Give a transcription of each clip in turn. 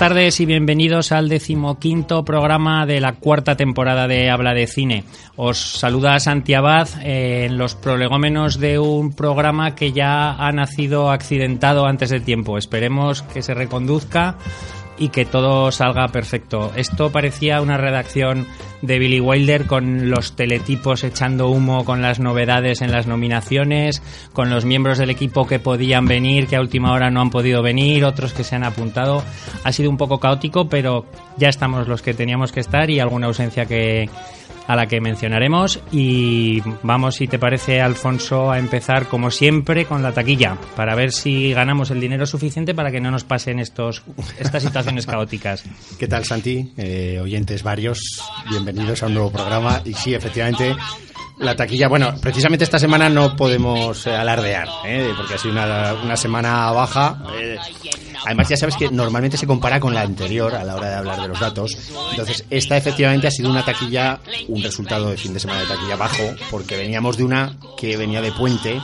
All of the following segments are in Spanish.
Tardes y bienvenidos al decimoquinto programa de la cuarta temporada de Habla de Cine. Os saluda Santi Abad eh, en los prolegómenos de un programa que ya ha nacido accidentado antes de tiempo. Esperemos que se reconduzca y que todo salga perfecto. Esto parecía una redacción de Billy Wilder con los teletipos echando humo con las novedades en las nominaciones, con los miembros del equipo que podían venir, que a última hora no han podido venir, otros que se han apuntado. Ha sido un poco caótico, pero ya estamos los que teníamos que estar y alguna ausencia que a la que mencionaremos y vamos si te parece Alfonso a empezar como siempre con la taquilla para ver si ganamos el dinero suficiente para que no nos pasen estos estas situaciones caóticas. ¿Qué tal Santi? Eh, oyentes varios, bienvenidos a un nuevo programa y sí, efectivamente la taquilla, bueno, precisamente esta semana no podemos eh, alardear, ¿eh? porque ha sido una, una semana baja. Eh, además, ya sabes que normalmente se compara con la anterior a la hora de hablar de los datos. Entonces, esta efectivamente ha sido una taquilla, un resultado de fin de semana de taquilla bajo, porque veníamos de una que venía de puente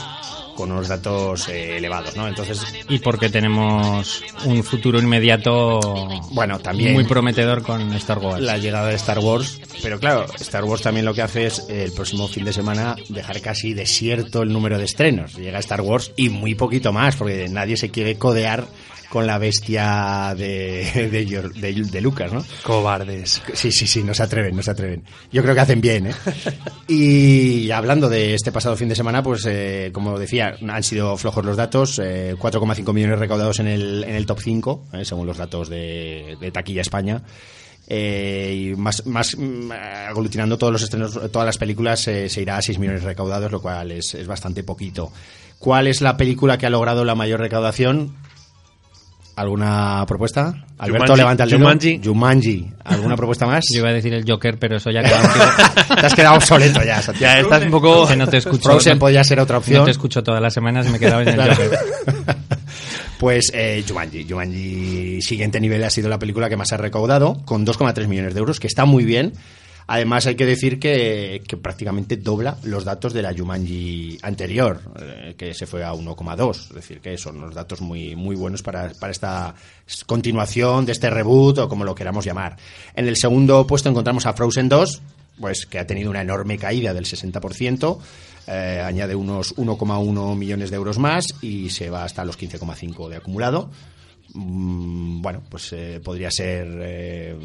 con unos datos eh, elevados, ¿no? Entonces y porque tenemos un futuro inmediato, bueno, también muy prometedor con Star Wars. La llegada de Star Wars, pero claro, Star Wars también lo que hace es eh, el próximo fin de semana dejar casi desierto el número de estrenos. Llega Star Wars y muy poquito más, porque nadie se quiere codear con la bestia de, de, de, Lucas, ¿no? Cobardes. Sí, sí, sí, no se atreven, no se atreven. Yo creo que hacen bien, ¿eh? Y hablando de este pasado fin de semana, pues eh, como decía, han sido flojos los datos, eh, 4,5 millones recaudados en el, en el top 5, eh, según los datos de, de Taquilla España. Eh, y más, más mm, aglutinando todos los estrenos, todas las películas, eh, se irá a 6 millones recaudados, lo cual es, es bastante poquito. ¿Cuál es la película que ha logrado la mayor recaudación? ¿Alguna propuesta? Alberto, Jumanji, levanta el dedo. Jumanji. Jumanji. ¿Alguna propuesta más? Yo iba a decir el Joker, pero eso ya Te has quedado obsoleto ya, Santiago. Ya estás un poco... que no te escucho. Frozen podría ser otra opción. No te escucho todas las semanas, me quedaba en el Claro. Joker. Pues eh, Jumanji. Jumanji, siguiente nivel, ha sido la película que más ha recaudado, con 2,3 millones de euros, que está muy bien. Además, hay que decir que, prácticamente dobla los datos de la Jumanji anterior, eh, que se fue a 1,2. Es decir, que son unos datos muy, muy buenos para, para esta continuación de este reboot o como lo queramos llamar. En el segundo puesto encontramos a Frozen 2, pues que ha tenido una enorme caída del 60%. eh, añade unos 1,1 millones de euros más y se va hasta los 15,5 de acumulado. Mm, bueno, pues eh, podría ser eh,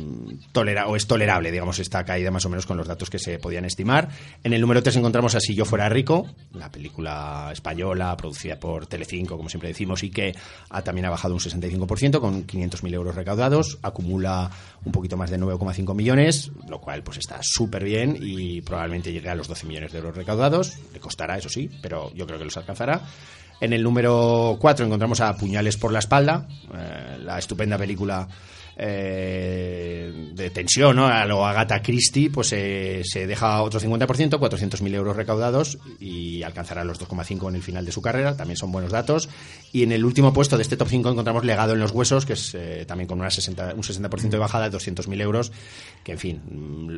tolera o es tolerable, digamos, esta caída más o menos con los datos que se podían estimar. En el número 3 encontramos a Si yo fuera rico, la película española producida por Telecinco, como siempre decimos, y que ha, también ha bajado un 65% con 500.000 euros recaudados, acumula un poquito más de 9,5 millones, lo cual pues está súper bien y probablemente llegue a los 12 millones de euros recaudados. Le costará, eso sí, pero yo creo que los alcanzará. En el número 4 encontramos a Puñales por la espalda, eh, la estupenda película eh, de tensión, ¿no? A lo Agatha Christie, pues eh, se deja otro 50%, 400.000 euros recaudados y alcanzará los 2,5 en el final de su carrera, también son buenos datos. Y en el último puesto de este top 5 encontramos Legado en los Huesos, que es también con una 60, un 60% de bajada de 200.000 euros, que en fin,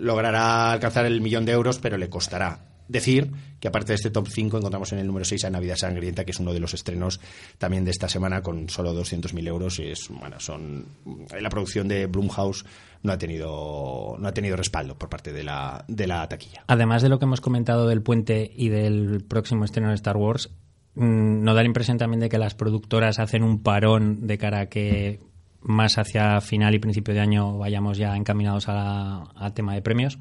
logrará alcanzar el millón de euros, pero le costará. Decir que aparte de este top 5 encontramos en el número 6 a Navidad Sangrienta, que es uno de los estrenos también de esta semana con solo 200.000 euros. Y es, bueno, son, la producción de Blumhouse no ha tenido, no ha tenido respaldo por parte de la, de la taquilla. Además de lo que hemos comentado del puente y del próximo estreno de Star Wars, mm, nos da la impresión también de que las productoras hacen un parón de cara a que más hacia final y principio de año vayamos ya encaminados al tema de premios.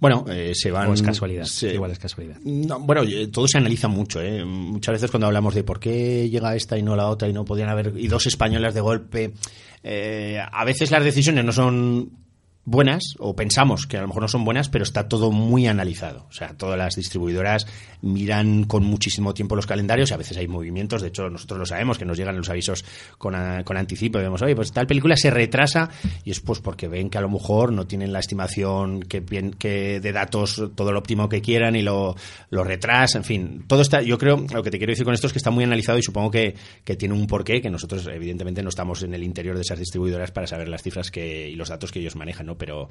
Bueno, eh, se van. O es casualidad, se- igual es casualidad. No, bueno, eh, todo se analiza mucho. ¿eh? Muchas veces cuando hablamos de por qué llega esta y no la otra y no podían haber. y dos españolas de golpe. eh, a veces las decisiones no son buenas o pensamos que a lo mejor no son buenas, pero está todo muy analizado. O sea, todas las distribuidoras miran con muchísimo tiempo los calendarios y a veces hay movimientos. De hecho, nosotros lo sabemos, que nos llegan los avisos con, con anticipo y vemos, oye, pues tal película se retrasa y es pues porque ven que a lo mejor no tienen la estimación que, que de datos todo lo óptimo que quieran y lo, lo retrasan. En fin, todo está, yo creo, lo que te quiero decir con esto es que está muy analizado y supongo que, que tiene un porqué, que nosotros evidentemente no estamos en el interior de esas distribuidoras para saber las cifras que, y los datos que ellos manejan, ¿no? Pero,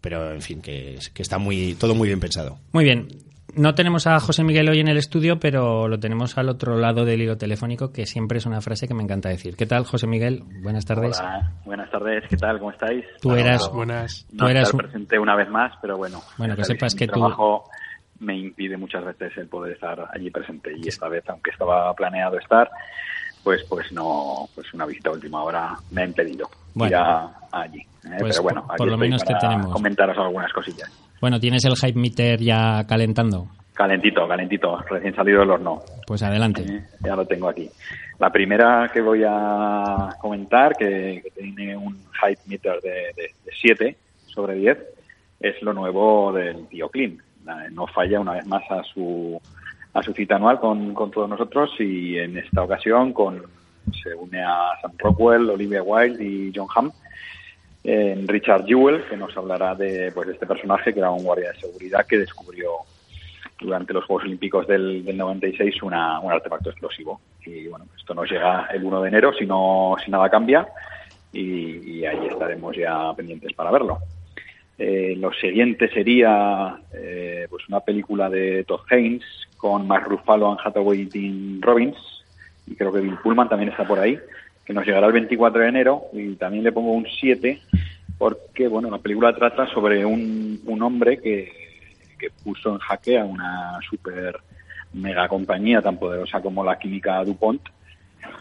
pero en fin, que, que está muy, todo muy bien pensado. Muy bien. no tenemos a José Miguel hoy en el estudio, pero lo tenemos al otro lado del hilo telefónico, que siempre es una frase que me encanta decir. ¿Qué tal, José Miguel? Buenas tardes. Hola, buenas tardes. ¿Qué tal? ¿Cómo estáis? Tú eras, buenas. No tú eras presente una vez más, pero bueno. Bueno, que sepas que tu trabajo me impide muchas veces el poder estar allí presente y esta vez, aunque estaba planeado estar, pues pues no, pues una visita a última hora me ha impedido ir allí. ¿eh? Pues pero bueno, por lo menos te tenemos. comentaros algunas cosillas. Bueno, ¿tienes el hype meter ya calentando? Calentito, calentito, recién salido del horno. Pues adelante. Eh, ya lo tengo aquí. La primera que voy a comentar, que, tiene un hype meter de 7 sobre 10, es lo nuevo del Bioclean. No falla una vez más a su, a su cita anual con, con todos nosotros y en esta ocasión con, se une a Sam Rockwell, Olivia Wilde y John Hamm en Richard Jewell, que nos hablará de pues, este personaje que era un guardia de seguridad que descubrió durante los Juegos Olímpicos del, 96 una, un artefacto explosivo. Y bueno, esto nos llega el 1 de enero si, no, si nada cambia y, ahí estaremos ya pendientes para verlo. Eh, lo siguiente sería eh, pues una película de Todd Haynes con Mark Ruffalo, Anne Hathaway y Dean Robbins, y creo que Bill Pullman también está por ahí que nos llegará el 24 de enero y también le pongo un 7 porque bueno la película trata sobre un, un hombre que, que puso en jaque a una super mega compañía tan poderosa como la química DuPont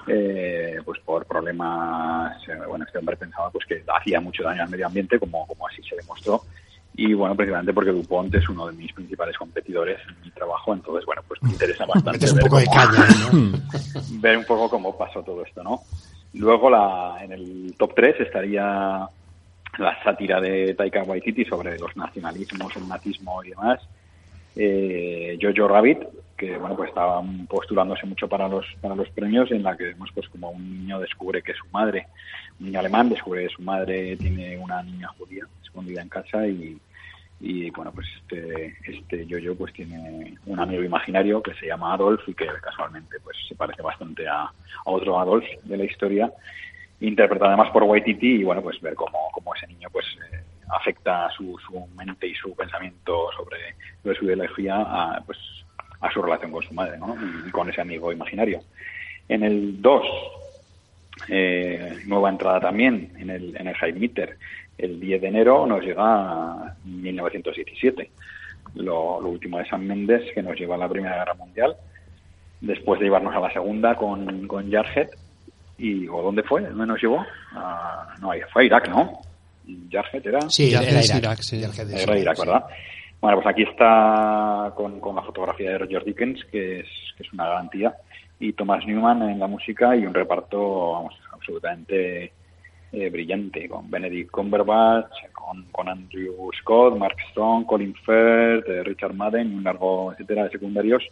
eh, pues por problemas eh, bueno este hombre pensaba pues que hacía mucho daño al medio ambiente como, como así se demostró y bueno, precisamente porque DuPont es uno de mis principales competidores en mi trabajo, entonces bueno, pues me interesa bastante ver, un poco de caña, ver un poco cómo pasó todo esto, ¿no? Luego la, en el top 3 estaría la sátira de Taika Waititi sobre los nacionalismos, el nazismo y demás. Eh, Jojo Rabbit, que bueno pues estaba postulándose mucho para los para los premios, en la que vemos pues como un niño descubre que su madre, niño alemán descubre que su madre tiene una niña judía escondida en casa y, bueno pues este este yo pues tiene un amigo imaginario que se llama Adolf y que casualmente pues se parece bastante a, otro Adolf de la historia interpretado además por Waititi y bueno pues ver cómo, cómo ese niño pues eh, afecta su, su mente y su pensamiento sobre, su ideología a, pues a su relación con su madre ¿no? y, con ese amigo imaginario en el 2 eh, nueva entrada también en el en el High Meter el 10 de enero nos llega 1917, lo, último de San Méndez que nos lleva a la Primera Guerra Mundial, después de llevarnos a la Segunda con, con Jarhead, y ¿o dónde fue? ¿Dónde nos llevó? no, fue a Irak, ¿no? Jarhead era... Sí, era Irak, Era Irak, ¿verdad? Bueno, pues aquí está con, con, la fotografía de Roger Dickens, que es, que es una garantía, y Thomas Newman en la música y un reparto vamos, absolutamente eh, brillante, con Benedict Cumberbatch, con, Andrew Scott, Mark Strong, Colin Firth, eh, Richard Madden, un largo etcétera de secundarios.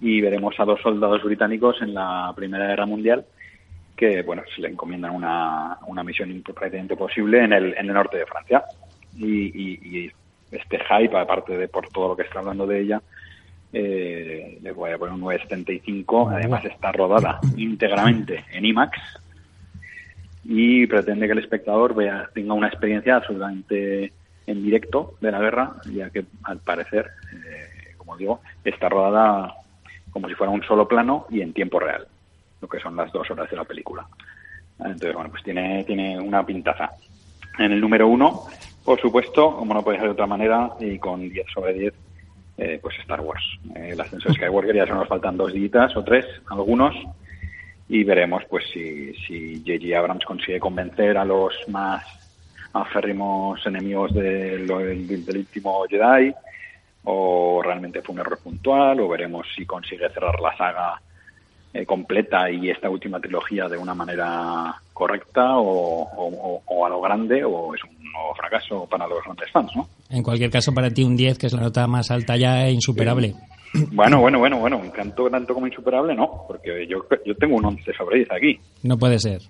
Y veremos a dos soldados británicos en la Primera Guerra Mundial que, bueno, se le encomiendan una, una misión imposible posible en el, en el norte de Francia. Y, y, este hype, aparte de por todo lo que está hablando de ella, eh, le voy a poner un 975. Además está rodada íntegramente en IMAX, y pretende que el espectador vea, tenga una experiencia absolutamente en directo de la guerra, ya que al parecer, eh, como digo, está rodada como si fuera un solo plano y en tiempo real, lo que son las dos horas de la película. Entonces, bueno, pues tiene, tiene una pintaza. En el número uno, por supuesto, como no puede ser de otra manera, y con 10 sobre 10, eh, pues Star Wars. Eh, el ascenso de Skywalker ya se nos faltan dos días o tres, algunos, y veremos pues si si J.J. Abrams consigue convencer a los más aférrimos enemigos del, del, último Jedi o realmente fue un error puntual o veremos si consigue cerrar la saga eh, completa y esta última trilogía de una manera correcta o, o, a lo grande o es un nuevo fracaso para los grandes fans, ¿no? En cualquier caso, para ti un 10, que es la nota más alta ya e insuperable. Bueno, bueno, bueno, bueno, tanto, tanto como insuperable no, porque yo, yo tengo un 11 sobre 10 aquí. No puede ser.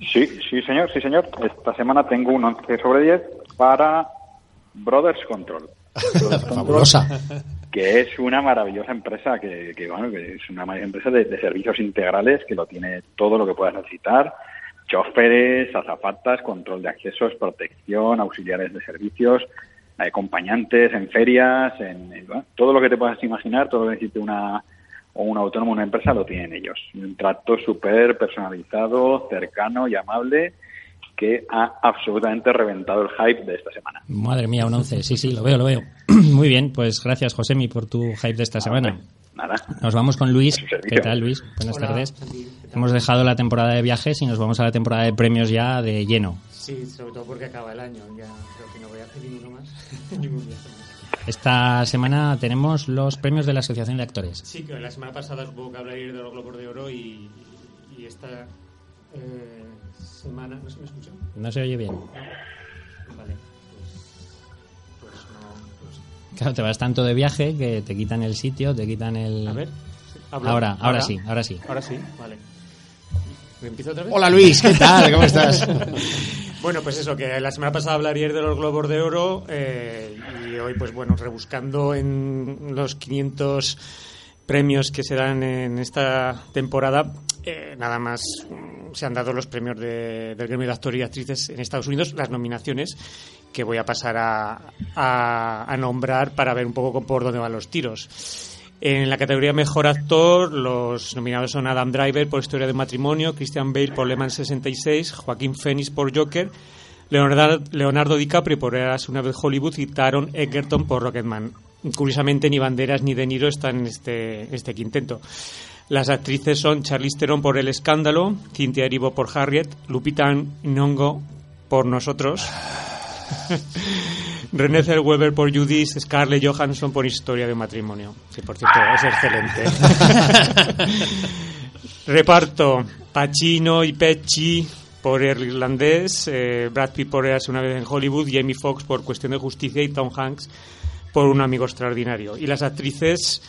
Sí, sí, señor, sí, señor. Esta semana tengo un 11 sobre 10 para Brothers Control. Fabulosa. Que es una maravillosa empresa, que, que bueno, que es una empresa de, de, servicios integrales que lo tiene todo lo que puedas necesitar. Choferes, azafatas, control de accesos, protección, auxiliares de servicios, acompañantes en ferias, en, todo lo que te puedas imaginar, todo lo que necesite una o un autónomo, una empresa, lo tienen ellos. Un trato súper personalizado, cercano y amable que ha absolutamente reventado el hype de esta semana. Madre mía, un 11. Sí, sí, lo veo, lo veo. Muy bien, pues gracias, Josemi, por tu hype de esta semana. Nada. Nos vamos con Luis. ¿Qué tal, Luis? Buenas tardes. Hemos dejado la temporada de viajes y nos vamos a la temporada de premios ya de lleno. Sí, sobre todo porque acaba el año. Ya creo que no voy a hacer ninguno más. Ningún viaje más. Esta semana tenemos los premios de la Asociación de Actores. Sí, que la semana pasada supongo que hablar de los Globos de Oro y, y esta eh, semana... ¿No se me escucha? No se oye bien. Vale, Claro, te vas tanto de viaje que te quitan el sitio, te quitan el... A ver. Ahora, ahora, sí, ahora sí. Ahora sí, vale. ¿Me empiezo otra vez? Hola Luis, ¿qué tal? ¿Cómo estás? Bueno, pues eso, que la semana pasada hablaría de los Globos de Oro eh, y hoy, pues bueno, rebuscando en los 500 premios que se dan en esta temporada, eh, nada más mm, se han dado los premios de- del gremio de actores y actrices en Estados Unidos, las nominaciones que voy a pasar a, a- nombrar para ver un poco por dónde van los tiros. En la categoría Mejor Actor, los nominados son Adam Driver por Historia de Matrimonio, Christian Bale por Le Mans 66, Joaquín Phoenix por Joker, Leonardo, Leonardo DiCaprio por Eras una vez Hollywood y Taron Egerton por Rocketman. Curiosamente, ni Banderas ni De Niro están en este, este quinteto. Las actrices son Charlize Theron por El Escándalo, Cynthia Erivo por Harriet, Lupita Nyong'o por Nosotros, René Zellweger por Judith, Scarlett Johansson por Historia de Matrimonio, que por cierto es excelente. Reparto, Pacino y Pecci por El Irlandés, eh, Brad Pitt por Eras una vez en Hollywood, Jamie Foxx por Cuestión de Justicia y Tom Hanks por Un amigo extraordinario. Y las actrices,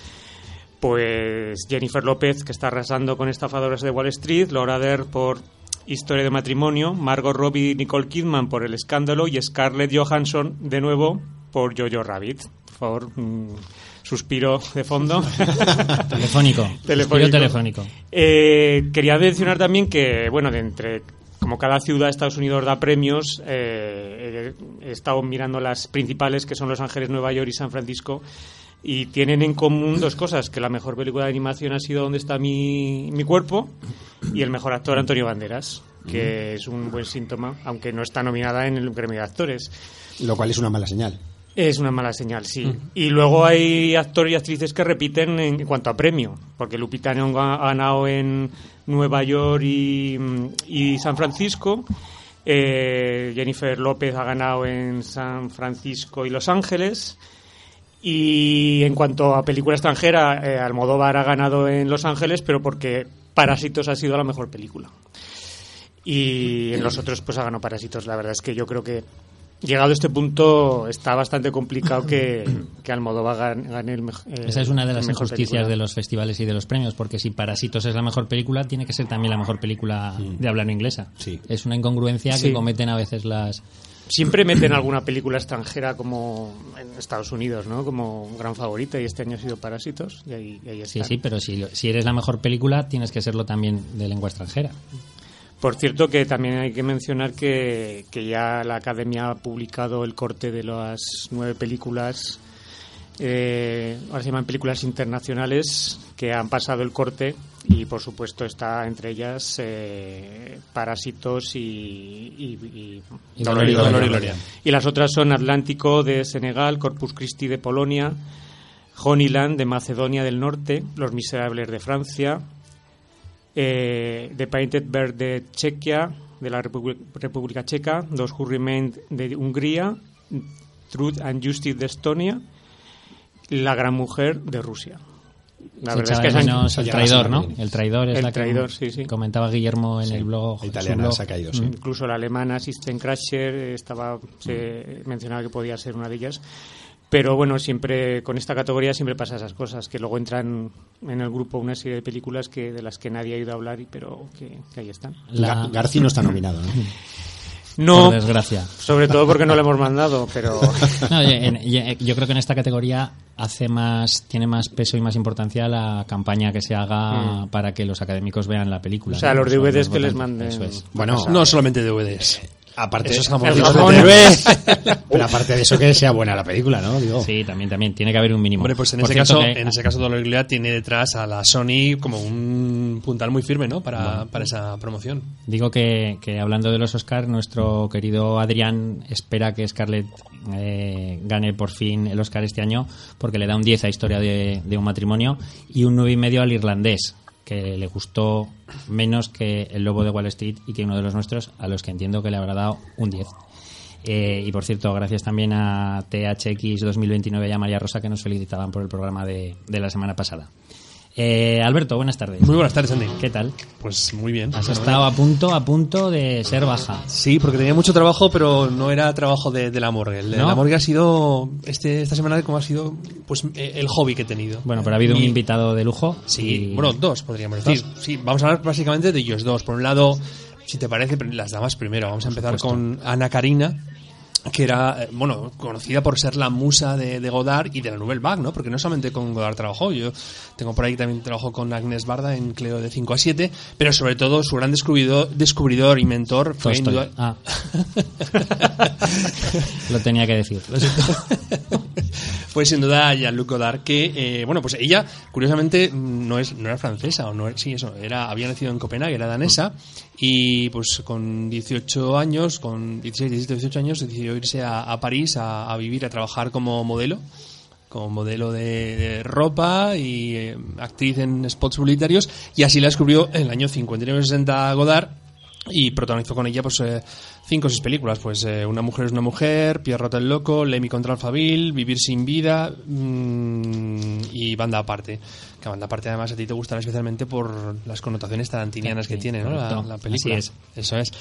pues Jennifer López, que está arrasando con Estafadoras de Wall Street, Laura Dern por Historia de matrimonio, Margot Robbie y Nicole Kidman por El escándalo y Scarlett Johansson de nuevo por Jojo Rabbit. Por favor, mm, suspiro de fondo. Telefónico. Telefónico. Suspiro telefónico. Eh, quería mencionar también que, bueno, de entre como cada ciudad de Estados Unidos da premios, eh, he estado mirando las principales que son Los Ángeles, Nueva York y San Francisco. Y tienen en común dos cosas, que la mejor película de animación ha sido ¿Dónde está mi, mi cuerpo? y el mejor actor Antonio Banderas, que es un buen síntoma, aunque no está nominada en el gremio de actores. Lo cual es una mala señal. Es una mala señal, sí. Y luego hay actores y actrices que repiten en, cuanto a premio, porque Lupita Nyong'o ha ganado en Nueva York y, y San Francisco, eh, Jennifer López ha ganado en San Francisco y Los Ángeles, y en cuanto a película extranjera, eh, Almodóvar ha ganado en Los Ángeles, pero porque Parásitos ha sido la mejor película. Y en los otros pues ha ganado Parásitos. La verdad es que yo creo que llegado a este punto está bastante complicado que, que Almodóvar gane, gane el mejor. Esa es una de las injusticias de los festivales y de los premios, porque si Parásitos es la mejor película, tiene que ser también la mejor película de habla no inglesa. Sí. Es una incongruencia Sí. que cometen a veces las... Siempre meten alguna película extranjera como en Estados Unidos, ¿no? Como gran favorita y este año ha sido Parásitos y ahí, y ahí Sí, sí, pero si, si eres la mejor película, tienes que serlo también de lengua extranjera. Por cierto, que también hay que mencionar que, que ya la Academia ha publicado el corte de las nueve películas, eh, ahora se llaman películas internacionales, que han pasado el corte y, por supuesto, está entre ellas eh, Parásitos y, y- y- Y Dolor y Gloria. y las otras son Atlántico de Senegal, Corpus Christi de Polonia, Honeyland de Macedonia del Norte, Los Miserables de Francia, eh, The Painted Bird de Chequia, de la República Checa, Dos Who de Hungría, Truth and Justice de Estonia, La Gran Mujer de Rusia. La verdad es que menos el traidor, ¿no? El traidor es El la que traidor, sí, sí. comentaba Guillermo en el blog. La italiana blog. se ha caído, sí. Incluso la alemana System Crasher eh, estaba se mencionaba que podía ser una de ellas. Pero bueno, siempre con esta categoría siempre pasa esas cosas, que luego entran en el grupo una serie de películas que de las que nadie ha ido a hablar, y pero que, que ahí están. La- Ga- Garci no está nominado, ¿no? No, Por desgracia. sobre todo porque no le hemos mandado, pero No, y- yo creo que en esta categoría hace más, tiene más peso y más importancia la campaña que se haga para que los académicos vean la película. Mm. O sea, ¿no? los DVDs que les manden. Eso es. Bueno, No solamente DVDs. Aparte, Eso es. El de- pero aparte de eso que sea buena la película, ¿no? Digo. Sí, también, también. Tiene que haber un mínimo. Hombre, pues en Por ese, cierto caso, que- en ese caso Dolor Gilead tiene detrás a la Sony como un puntal muy firme, ¿no? Para, para esa promoción. Digo que, que hablando de los Oscars, nuestro querido Adrián espera que Scarlett eh, gane por fin el Oscar este año porque le da un 10 a Historia de, de un matrimonio y un 9,5 al irlandés, que le gustó menos que El Lobo de Wall Street y que uno de los nuestros, a los que entiendo que le habrá dado un 10. Eh, y por cierto, gracias también a THX 2029 y a María Rosa que nos felicitaban por el programa de, de la semana pasada. Eh, Alberto, buenas tardes. Muy buenas tardes, Andy. ¿Qué tal? Pues muy bien. Has Bueno, estado a punto, a punto de ser baja. Sí, porque tenía mucho trabajo, pero no era trabajo de, de la morgue. El de ¿No? la morgue ha sido, este, esta semana, como ha sido, pues eh, el hobby que he tenido. Bueno, pero ha habido un invitado de lujo. Sí, y- bueno, dos podríamos decir. Sí, vamos a hablar básicamente de ellos dos. Por un lado, si te parece, las damas primero. Vamos a empezar con Ana Karina, que era, eh, bueno, conocida por ser la musa de, de Godard y de la Nouvelle Vague, ¿no? Porque no solamente con Godard trabajó, yo tengo por ahí también trabajó con Agnes Barda en Cleo de 5 a 7, pero sobre todo su gran descubridor, descubridor y mentor fue Ah. Lo tenía que decir. fue sin duda Jean-Luc Godard que eh, bueno pues ella curiosamente no es no era francesa o no era- sí eso era había nacido en Copenhague era danesa y pues con 18 años con 16 17 18 años decidió irse a, París a, vivir a trabajar como modelo como modelo de, de ropa y eh, actriz en spots publicitarios y así la descubrió en el año 59-60 Godard y protagonizó con ella pues eh, cinco o seis películas pues eh, Una mujer es una mujer Pierrot el loco Lemmy contra Alphaville Vivir sin vida mm, y Banda aparte. Que Banda aparte además a ti te gustará especialmente por las connotaciones tarantinianas que Sí, tiene ¿no? la, película. Así eso es.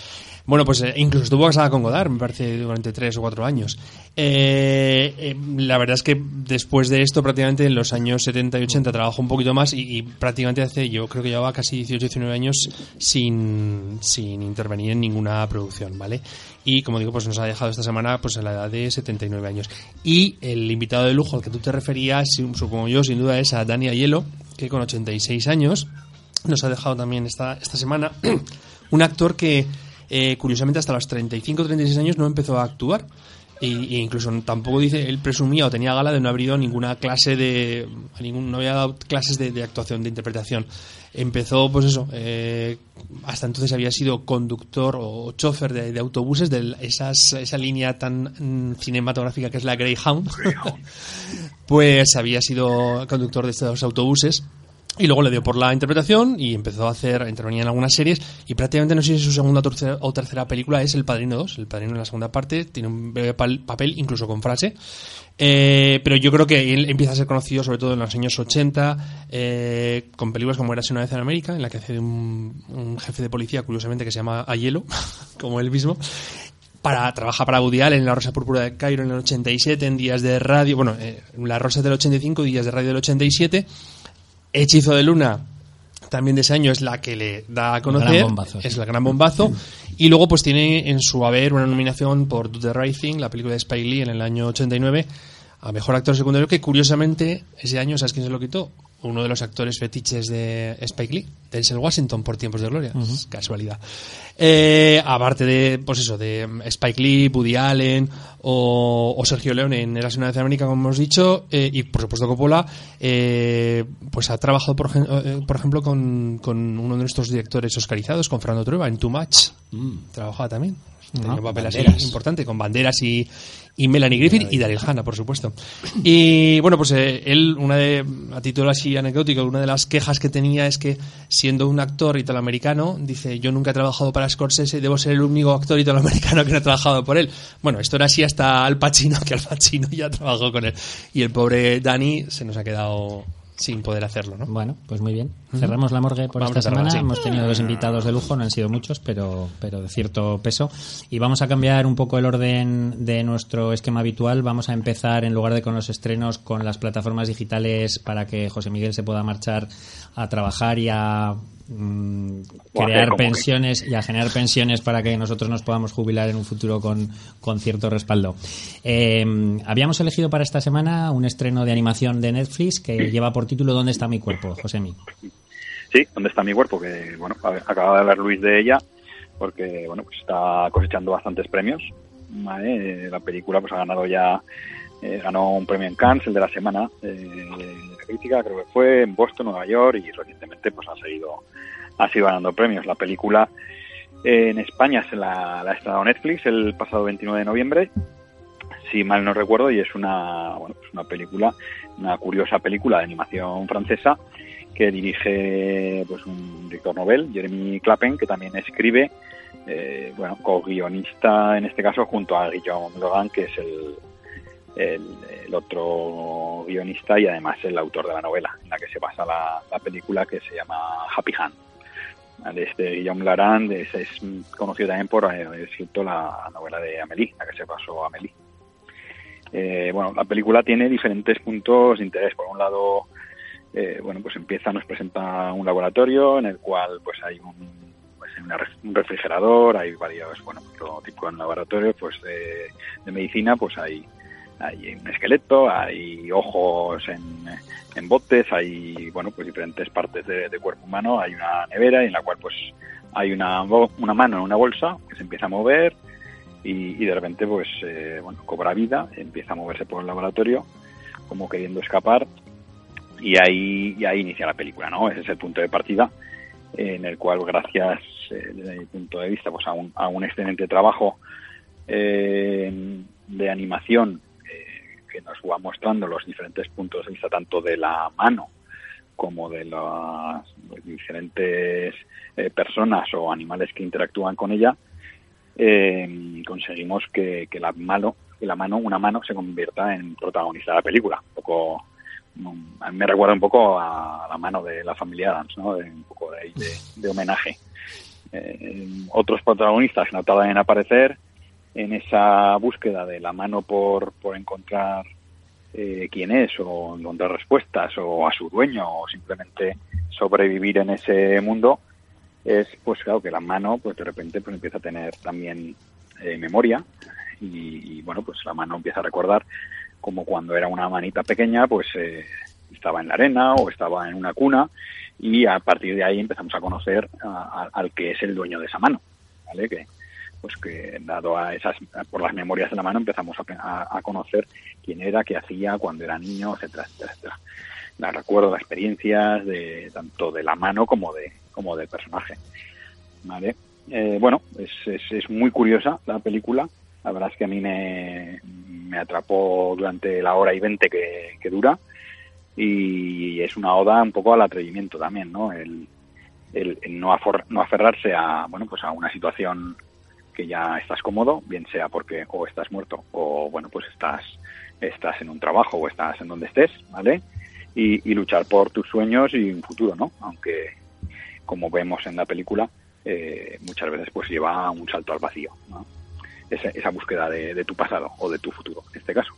Bueno pues eh, incluso estuvo casada con Godard me parece durante tres o cuatro años. Eh, eh, la verdad es que después de esto prácticamente en los años 70 y 80 trabajó un poquito más y, y prácticamente hace yo creo que llevaba casi 18 19 años sin, sin intervenir en ninguna producción vale y como digo pues nos ha dejado esta semana pues a la edad de 79 años. Y el invitado de lujo al que tú te referías supongo yo sin duda es a Dani Aiello que con 86 años nos ha dejado también esta, esta semana un actor que eh, curiosamente hasta los 35 36 años no empezó a actuar y, incluso tampoco dice él presumía o tenía gala de no haber ido a ninguna clase de a ningún, no había dado clases de, de actuación de interpretación. Empezó pues eso eh, hasta entonces había sido conductor o chofer de, de autobuses de esas, esa línea tan mm, cinematográfica que es la Greyhound. Pues había sido conductor de estos autobuses y luego le dio por la interpretación y empezó a hacer, a intervenir en algunas series y prácticamente no sé si su segunda o tercera, película es El Padrino 2. El Padrino en la segunda parte tiene un breve papel, incluso con frase. Eh, pero yo creo que él empieza a ser conocido sobre todo en los años 80 eh, con películas como Érase una vez en América, en la que hace un jefe de policía, curiosamente, que se llama Ayelo, como él mismo para trabaja para Woody Allen en La Rosa Púrpura de Cairo en el 87, en Días de Radio, bueno, eh, La Rosa del 85, Días de Radio del 87, Hechizo de Luna, también de ese año es la que le da a conocer, gran bombazo, es sí. el gran bombazo, y luego pues tiene en su haber una nominación por Do the Right Thing, la película de Spike Lee en el año 89, a Mejor Actor Secundario, que curiosamente ese año, ¿sabes quién se lo quitó? Uno de los actores fetiches de Spike Lee, Denzel Washington, por Tiempos de Gloria, es casualidad. Eh, aparte de, pues eso, de Spike Lee, Woody Allen o, o Sergio Leone en Eras una en América, como hemos dicho, eh, y por supuesto Coppola, eh, pues ha trabajado, por, eh, por ejemplo, con, con uno de nuestros directores oscarizados, con Fernando Trueba, en Too Much. Trabajaba también. Tenía un papel así importante, con Banderas y, y Melanie Griffith y Daryl Hannah, por supuesto. Y bueno, pues eh, él, una de, a título así anecdótico, una de las quejas que tenía es que siendo un actor italoamericano, dice, yo nunca he trabajado para Scorsese, debo ser el único actor italoamericano que no ha trabajado por él. Bueno, esto era así hasta Al Pacino, que Al Pacino ya trabajó con él. Y el pobre Danny se nos ha quedado sin poder hacerlo, ¿no? Bueno, pues muy bien. Cerramos la morgue por Vamos esta semana. Hemos tenido dos invitados de lujo, no han sido muchos, pero, pero de cierto peso. Y vamos a cambiar un poco el orden de nuestro esquema habitual. Vamos a empezar, en lugar de con los estrenos, con las plataformas digitales para que José Miguel se pueda marchar a trabajar y a mm, hacer crear que- pensiones y a generar pensiones para que nosotros nos podamos jubilar en un futuro con, con cierto respaldo. Eh, habíamos elegido para esta semana un estreno de animación de Netflix que lleva por título ¿Dónde está mi cuerpo, Josemi? Sí, ¿dónde está mi cuerpo? Que, bueno, acaba de hablar Luis de ella. porque bueno, pues está cosechando bastantes premios. La película pues ha ganado ya, eh, ganó un premio en Cannes, el de la semana eh, crítica, creo que fue en Boston, Nueva York, y recientemente pues ha seguido, ha sido ganando premios. La película eh, en España se la, ha estrenado Netflix el pasado 29 de noviembre si mal no recuerdo, y es una, bueno, pues una película, una curiosa película de animación francesa que dirige pues un director novel, Jeremy Clappen, que también escribe, eh, bueno, co-guionista en este caso junto a Guillaume Logan, que es el, el, otro guionista y además el autor de la novela en la que se basa la, película que se llama Happy Hand. Este Guillaume Larand es, conocido también por haber escrito la novela de Amélie, la que se pasó a Amélie. Eh, bueno, la película tiene diferentes puntos de interés. Por un lado, eh, bueno, pues empieza, nos presenta un laboratorio en el cual pues hay un, pues, un refrigerador, hay varios, bueno, todo tipo de laboratorios, pues de, medicina, pues hay, hay un esqueleto, hay ojos en, botes, hay, bueno, pues diferentes partes de, de, cuerpo humano, hay una nevera en la cual pues hay una, una mano en una bolsa que se empieza a mover, y, de repente pues eh, bueno cobra vida empieza a moverse por el laboratorio como queriendo escapar. Y ahí y ahí inicia la película no ese es el punto de partida en el cual gracias eh, desde mi punto de vista pues a un, a un excelente trabajo eh, de animación que nos va mostrando los diferentes puntos de vista tanto de la mano como de las diferentes personas o animales que interactúan con ella eh, conseguimos que, la mano, la mano, una mano se convierta en protagonista de la película. Un poco, a mí me recuerda un poco a la mano de la familia Adams, ¿no? De, un poco de, homenaje. Eh, otros protagonistas que no en aparecer en esa búsqueda de la mano por, por encontrar eh, quién es o encontrar respuestas o a su dueño o simplemente sobrevivir en ese mundo es pues claro que la mano pues de repente pues empieza a tener también eh, memoria y, bueno pues la mano empieza a recordar como cuando era una manita pequeña pues eh, estaba en la arena o estaba en una cuna y a partir de ahí empezamos a conocer al que es el dueño de esa mano vale que pues que dado a esas por las memorias de la mano empezamos a, a conocer quién era qué hacía cuando era niño etcétera etcétera, etcétera. La recuerdo las experiencias de tanto de la mano como de como de personaje. ¿Vale? Eh, bueno, es, es, muy curiosa la película. La verdad es que a mí me, me atrapó durante la hora y veinte que, dura. Y es una oda un poco al atrevimiento también, ¿no? El, el, no, no aferrarse a, bueno, pues a una situación que ya estás cómodo, bien sea porque o estás muerto o, bueno, pues estás, estás en un trabajo o estás en donde estés, ¿vale? Y, luchar por tus sueños y un futuro, ¿no? Aunque, como vemos en la película, eh, muchas veces pues lleva un salto al vacío. Esa, búsqueda de, tu pasado o de tu futuro, en este caso.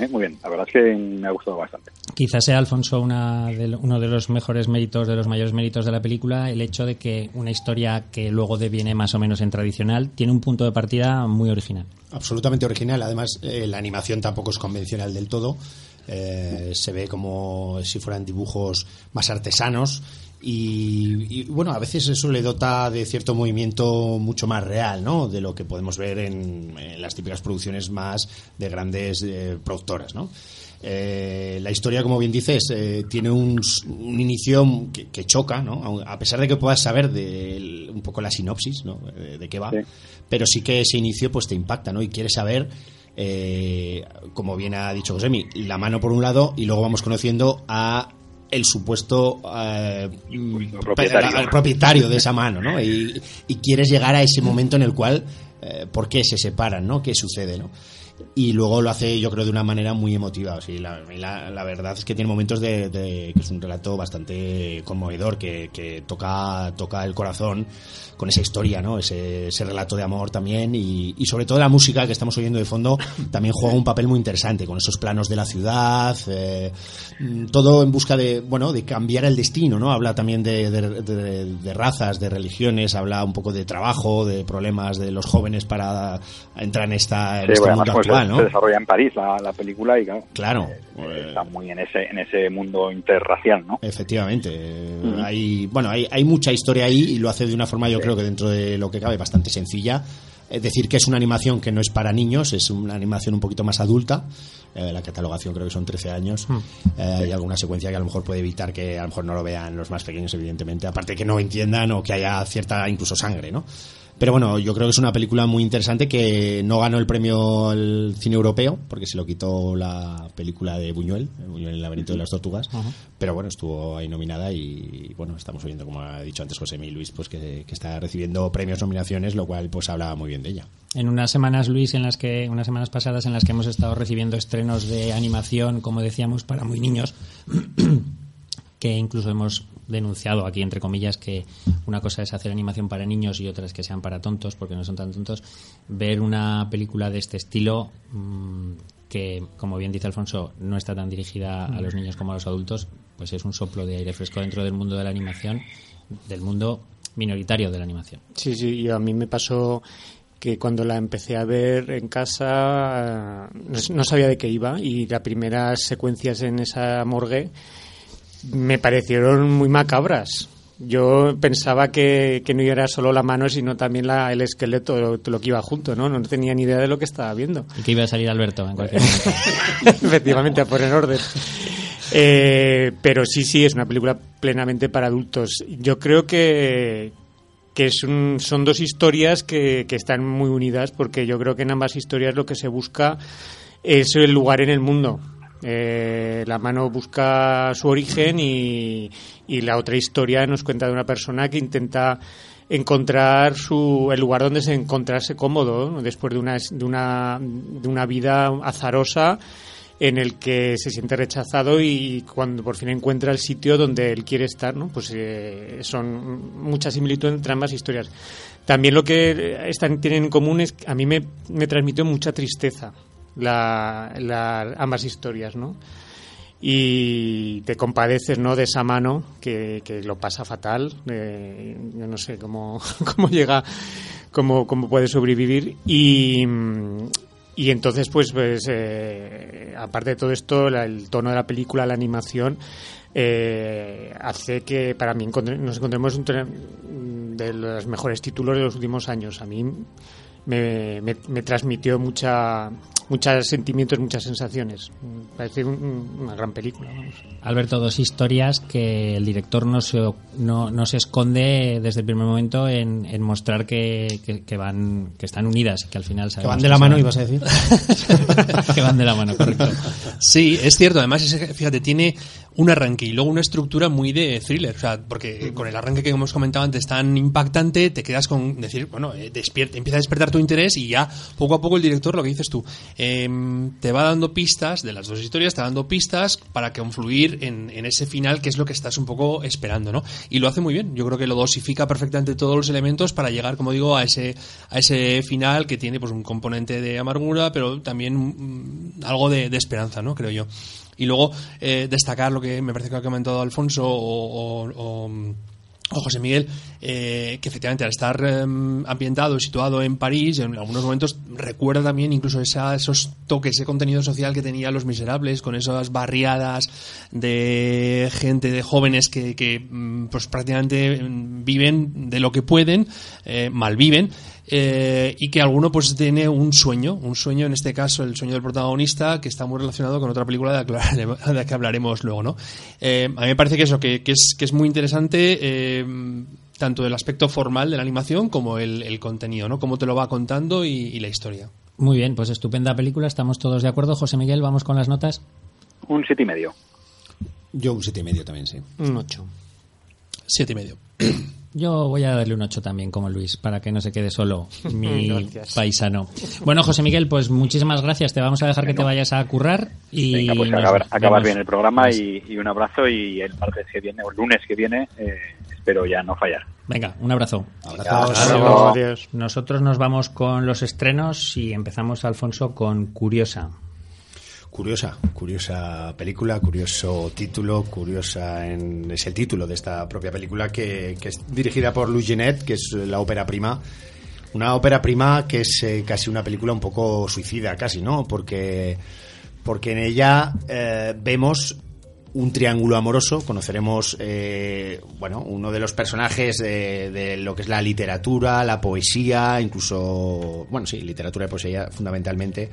¿Eh? Muy bien, la verdad es que me ha gustado bastante. Quizás sea, Alfonso, una de, uno de los mejores méritos, de los mayores méritos de la película, el hecho de que una historia que luego deviene más o menos en tradicional tiene un punto de partida muy original. Absolutamente original. Además, eh, la animación tampoco es convencional del todo. se ve como si fueran dibujos más artesanos y, bueno, a veces eso le dota de cierto movimiento mucho más real, ¿no? De lo que podemos ver en, las típicas producciones más de grandes eh, productoras, ¿no? Eh, la historia, como bien dices, eh, tiene un, inicio que, choca, ¿no? A pesar de que puedas saber de un poco la sinopsis, ¿no? De, qué va, pero sí que ese inicio pues te impacta, ¿no? Y quieres saber como bien ha dicho Josemi, la mano por un lado y luego vamos conociendo a el supuesto eh, propietario. de esa mano, ¿no? Y, quieres llegar a ese momento en el cual, eh, ¿por qué se separan, ¿no? ¿Qué sucede, ¿no? Y luego lo hace yo creo de una manera muy emotiva. O la, la, verdad es que tiene momentos de, que es un relato bastante conmovedor que, que, toca toca el corazón con esa historia no ese, ese relato de amor también. Y, y, sobre todo la música que estamos oyendo de fondo también juega un papel muy interesante con esos planos de la ciudad eh, todo en busca de bueno de cambiar el destino no habla también de, de, razas de religiones habla un poco de trabajo de problemas de los jóvenes para entrar en esta en este mundo igual, ¿no? Se desarrolla en París la, la película y claro, Claro. eh, está muy en ese en ese mundo interracial, ¿no? Efectivamente. Hay, bueno, hay, hay mucha historia ahí y lo hace de una forma, yo creo que dentro de lo que cabe, bastante sencilla. Es decir, que es una animación que no es para niños, es una animación un poquito más adulta. Eh, la catalogación creo que son 13 años. Eh, hay alguna secuencia que a lo mejor puede evitar que a lo mejor no lo vean los más pequeños, evidentemente. Aparte que no entiendan o que haya cierta incluso sangre, ¿no? Pero bueno, yo creo que es una película muy interesante que no ganó el premio al cine europeo, porque se lo quitó la película de Buñuel, el Buñuel en el laberinto de las tortugas. Pero bueno, estuvo ahí nominada y bueno, estamos oyendo, como ha dicho antes José Miguel Luis, pues que, que está recibiendo premios, nominaciones, lo cual pues habla muy bien de ella. En unas semanas, Luis, en las que unas semanas pasadas en las que hemos estado recibiendo estrenos de animación, como decíamos, para muy niños, que incluso hemos denunciado aquí entre comillas que una cosa es hacer animación para niños y otra es que sean para tontos, porque no son tan tontos. Ver una película de este estilo mmm, que, como bien dice Alfonso, no está tan dirigida a los niños como a los adultos, pues es un soplo de aire fresco dentro del mundo de la animación, del mundo minoritario de la animación. Sí, sí, y a mí me pasó que cuando la empecé a ver en casa no, no sabía de qué iba y las primeras secuencias en esa morgue me parecieron muy macabras. Yo pensaba que, que, no era solo la mano, sino también la, el esqueleto, lo, lo, que iba junto, ¿no? No tenía ni idea de lo que estaba viendo. Y que iba a salir Alberto en cualquier momento. Efectivamente, a poner orden. Eh, pero sí, sí, es una película plenamente para adultos. Yo creo que, que es un, son dos historias que, que están muy unidas, porque yo creo que en ambas historias lo que se busca es el lugar en el mundo. Eh, la mano busca su origen y, la otra historia nos cuenta de una persona que intenta encontrar su, el lugar donde se encontrarse cómodo después de una, de, una, de una vida azarosa en el que se siente rechazado y cuando por fin encuentra el sitio donde él quiere estar, ¿no? pues eh, son muchas similitudes entre ambas historias. También lo que están, tienen en común es que a mí me, me transmitió mucha tristeza la, la, ambas historias, ¿no? Y te compadeces, ¿no? De esa mano que, que lo pasa fatal. Yo no sé cómo, cómo llega, cómo, cómo puede sobrevivir. Y, y entonces, pues, pues eh, aparte de todo esto, el tono de la película, la animación, eh, hace que para mí nos encontremos un de los mejores títulos de los últimos años. A mí me, me transmitió mucha muchos sentimientos, muchas sensaciones. Parece un, una gran película. Vamos. Alberto, dos historias que el director no se, no, no se esconde desde el primer momento en, en mostrar que, que, que, van que están unidas, que al final que van de la mano, ibas a decir. que van de la mano, correcto. Sí, es cierto. Además, fíjate, tiene un arranque y luego una estructura muy de thriller. O sea, porque con el arranque que hemos comentado antes tan impactante, te quedas con decir, bueno, despierta, empieza a despertar tu interés y ya poco a poco el director, lo que dices tú, eh, te va dando pistas de las dos historias, te va dando pistas para confluir en, en, ese final que es lo que estás un poco esperando, ¿no? Y lo hace muy bien. Yo creo que lo dosifica perfectamente todos los elementos para llegar, como digo, a ese, a ese final que tiene pues un componente de amargura, pero también um, algo de, de esperanza, ¿no? Creo yo. Y luego eh, destacar lo que me parece que ha comentado Alfonso o, o, José Miguel, eh, que efectivamente al estar eh, ambientado, situado en París, en algunos momentos recuerda también incluso esa, esos toques de contenido social que tenía Los Miserables, con esas barriadas de gente, de jóvenes que, que pues prácticamente viven de lo que pueden, eh, malviven, eh, y que alguno pues tiene un sueño, un sueño en este caso el sueño del protagonista que está muy relacionado con otra película de la, de que hablaremos luego, ¿no? Eh, a mí me parece que eso, que, que, es, que es muy interesante eh, tanto el aspecto formal de la animación como el, el contenido, ¿no? Cómo te lo va contando y, y, la historia. Muy bien, pues estupenda película, estamos todos de acuerdo. José Miguel, vamos con las notas. Un siete y medio. Yo un siete y medio también, sí. Un ocho. Siete y medio. Yo voy a darle un 8 también, como Luis, para que no se quede solo mi gracias. paisano. Bueno, José Miguel, pues muchísimas gracias. Te vamos a dejar que te vayas a currar. Y Venga, pues acabar, acabar bien el programa y, y, un abrazo. Y el martes que viene, o el lunes que viene, eh, espero ya no fallar. Venga, un abrazo. Adiós. Nosotros nos vamos con los estrenos y empezamos, Alfonso, con Curiosa. Curiosa, curiosa película, curioso título, curiosa en, es el título de esta propia película que, es dirigida por Louis Genet, que es la ópera prima Una ópera prima que es eh, casi una película un poco suicida, casi, ¿no? Porque, porque en ella eh, vemos un triángulo amoroso. Conoceremos, eh, bueno, uno de los personajes de, de, lo que es la literatura, la poesía, incluso, bueno, sí, literatura y poesía fundamentalmente,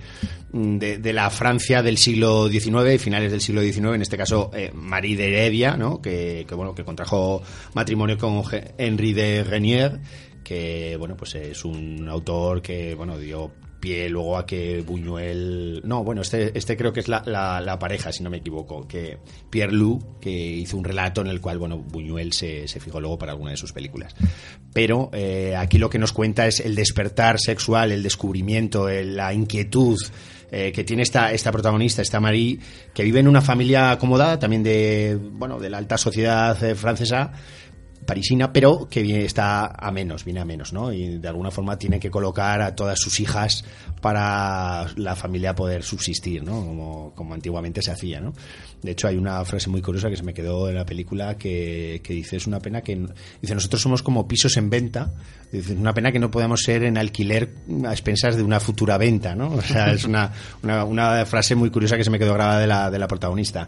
mm, de, de la Francia del siglo XIX, finales del siglo XIX, en este caso eh, Marie de Heredia, ¿no? Que, que, bueno, que contrajo matrimonio con Henri de Renier que bueno pues es un autor que bueno dio pie luego a que Buñuel no bueno este este creo que es la, pareja si no me equivoco que Pierre Lou que hizo un relato en el cual bueno Buñuel se, se fijó luego para alguna de sus películas. Pero eh, aquí lo que nos cuenta es el despertar sexual el descubrimiento la inquietud eh, que tiene esta, esta protagonista, esta Marie, que vive en una familia acomodada, también de, bueno, de la alta sociedad eh, francesa, parisina, pero que está a menos, viene a menos, ¿no? Y de alguna forma tiene que colocar a todas sus hijas para la familia poder subsistir, ¿no? Como, como antiguamente se hacía, ¿no? De hecho, hay una frase muy curiosa que se me quedó en la película que, que dice, es una pena que... Dice, nosotros somos como pisos en venta, dice, una pena que no podamos ser en alquiler a expensas de una futura venta, ¿no? O sea, es una, una, una frase muy curiosa que se me quedó grabada de la, de la protagonista.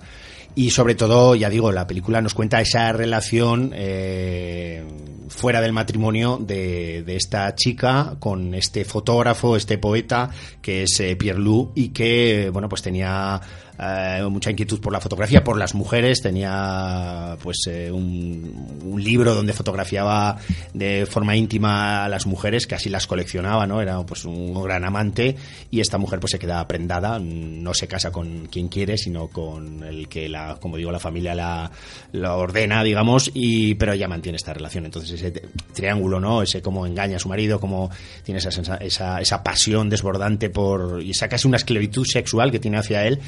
Y sobre todo, ya digo, la película nos cuenta esa relación eh, fuera del matrimonio de, de, esta chica con este fotógrafo, este poeta, que es eh, Pierre Lou, y que, bueno, pues tenía eh, mucha inquietud por la fotografía, por las mujeres, tenía pues eh, un, un, libro donde fotografiaba de forma íntima a las mujeres, así las coleccionaba, ¿no? Era pues un gran amante y esta mujer pues se queda prendada, no se casa con quien quiere, sino con el que la, como digo, la familia la, la ordena, digamos, y pero ella mantiene esta relación. Entonces ese triángulo, ¿no? Ese cómo engaña a su marido, cómo tiene esa, esa, esa pasión desbordante por y esa casi una esclavitud sexual que tiene hacia él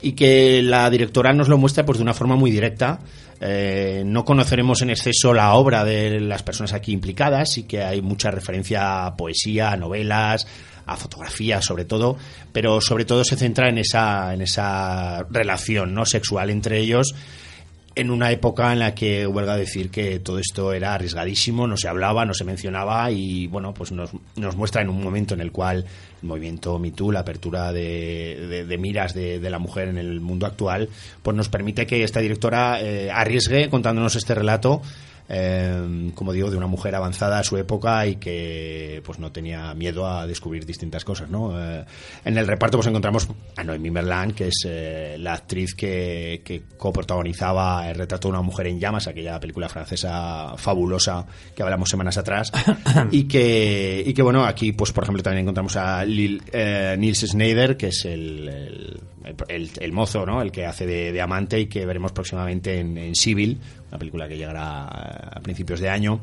y que la directora nos lo muestra pues de una forma muy directa. Eh, no conoceremos en exceso la obra de las personas aquí implicadas y que hay mucha referencia a poesía, a novelas, a fotografía sobre todo, pero sobre todo se centra en esa, en esa relación no sexual entre ellos en una época en la que huelga decir que todo esto era arriesgadísimo, no se hablaba, no se mencionaba y bueno, pues nos, nos muestra en un momento en el cual el movimiento MeToo, la apertura de, miras de, de, la mujer en el mundo actual, pues nos permite que esta directora eh, arriesgue contándonos este relato eh, como digo, de una mujer avanzada a su época y que pues no tenía miedo a descubrir distintas cosas, ¿no? Eh, en el reparto pues encontramos a Noemí Merlan, que es eh, la actriz que, que coprotagonizaba el retrato de una mujer en llamas, aquella película francesa fabulosa que hablamos semanas atrás, y que, y que bueno, aquí pues por ejemplo también encontramos a Lil, eh, Nils Schneider, que es el, el el, el, mozo, ¿no? El que hace de, de, amante y que veremos próximamente en, en Civil, una película que llegará a principios de año.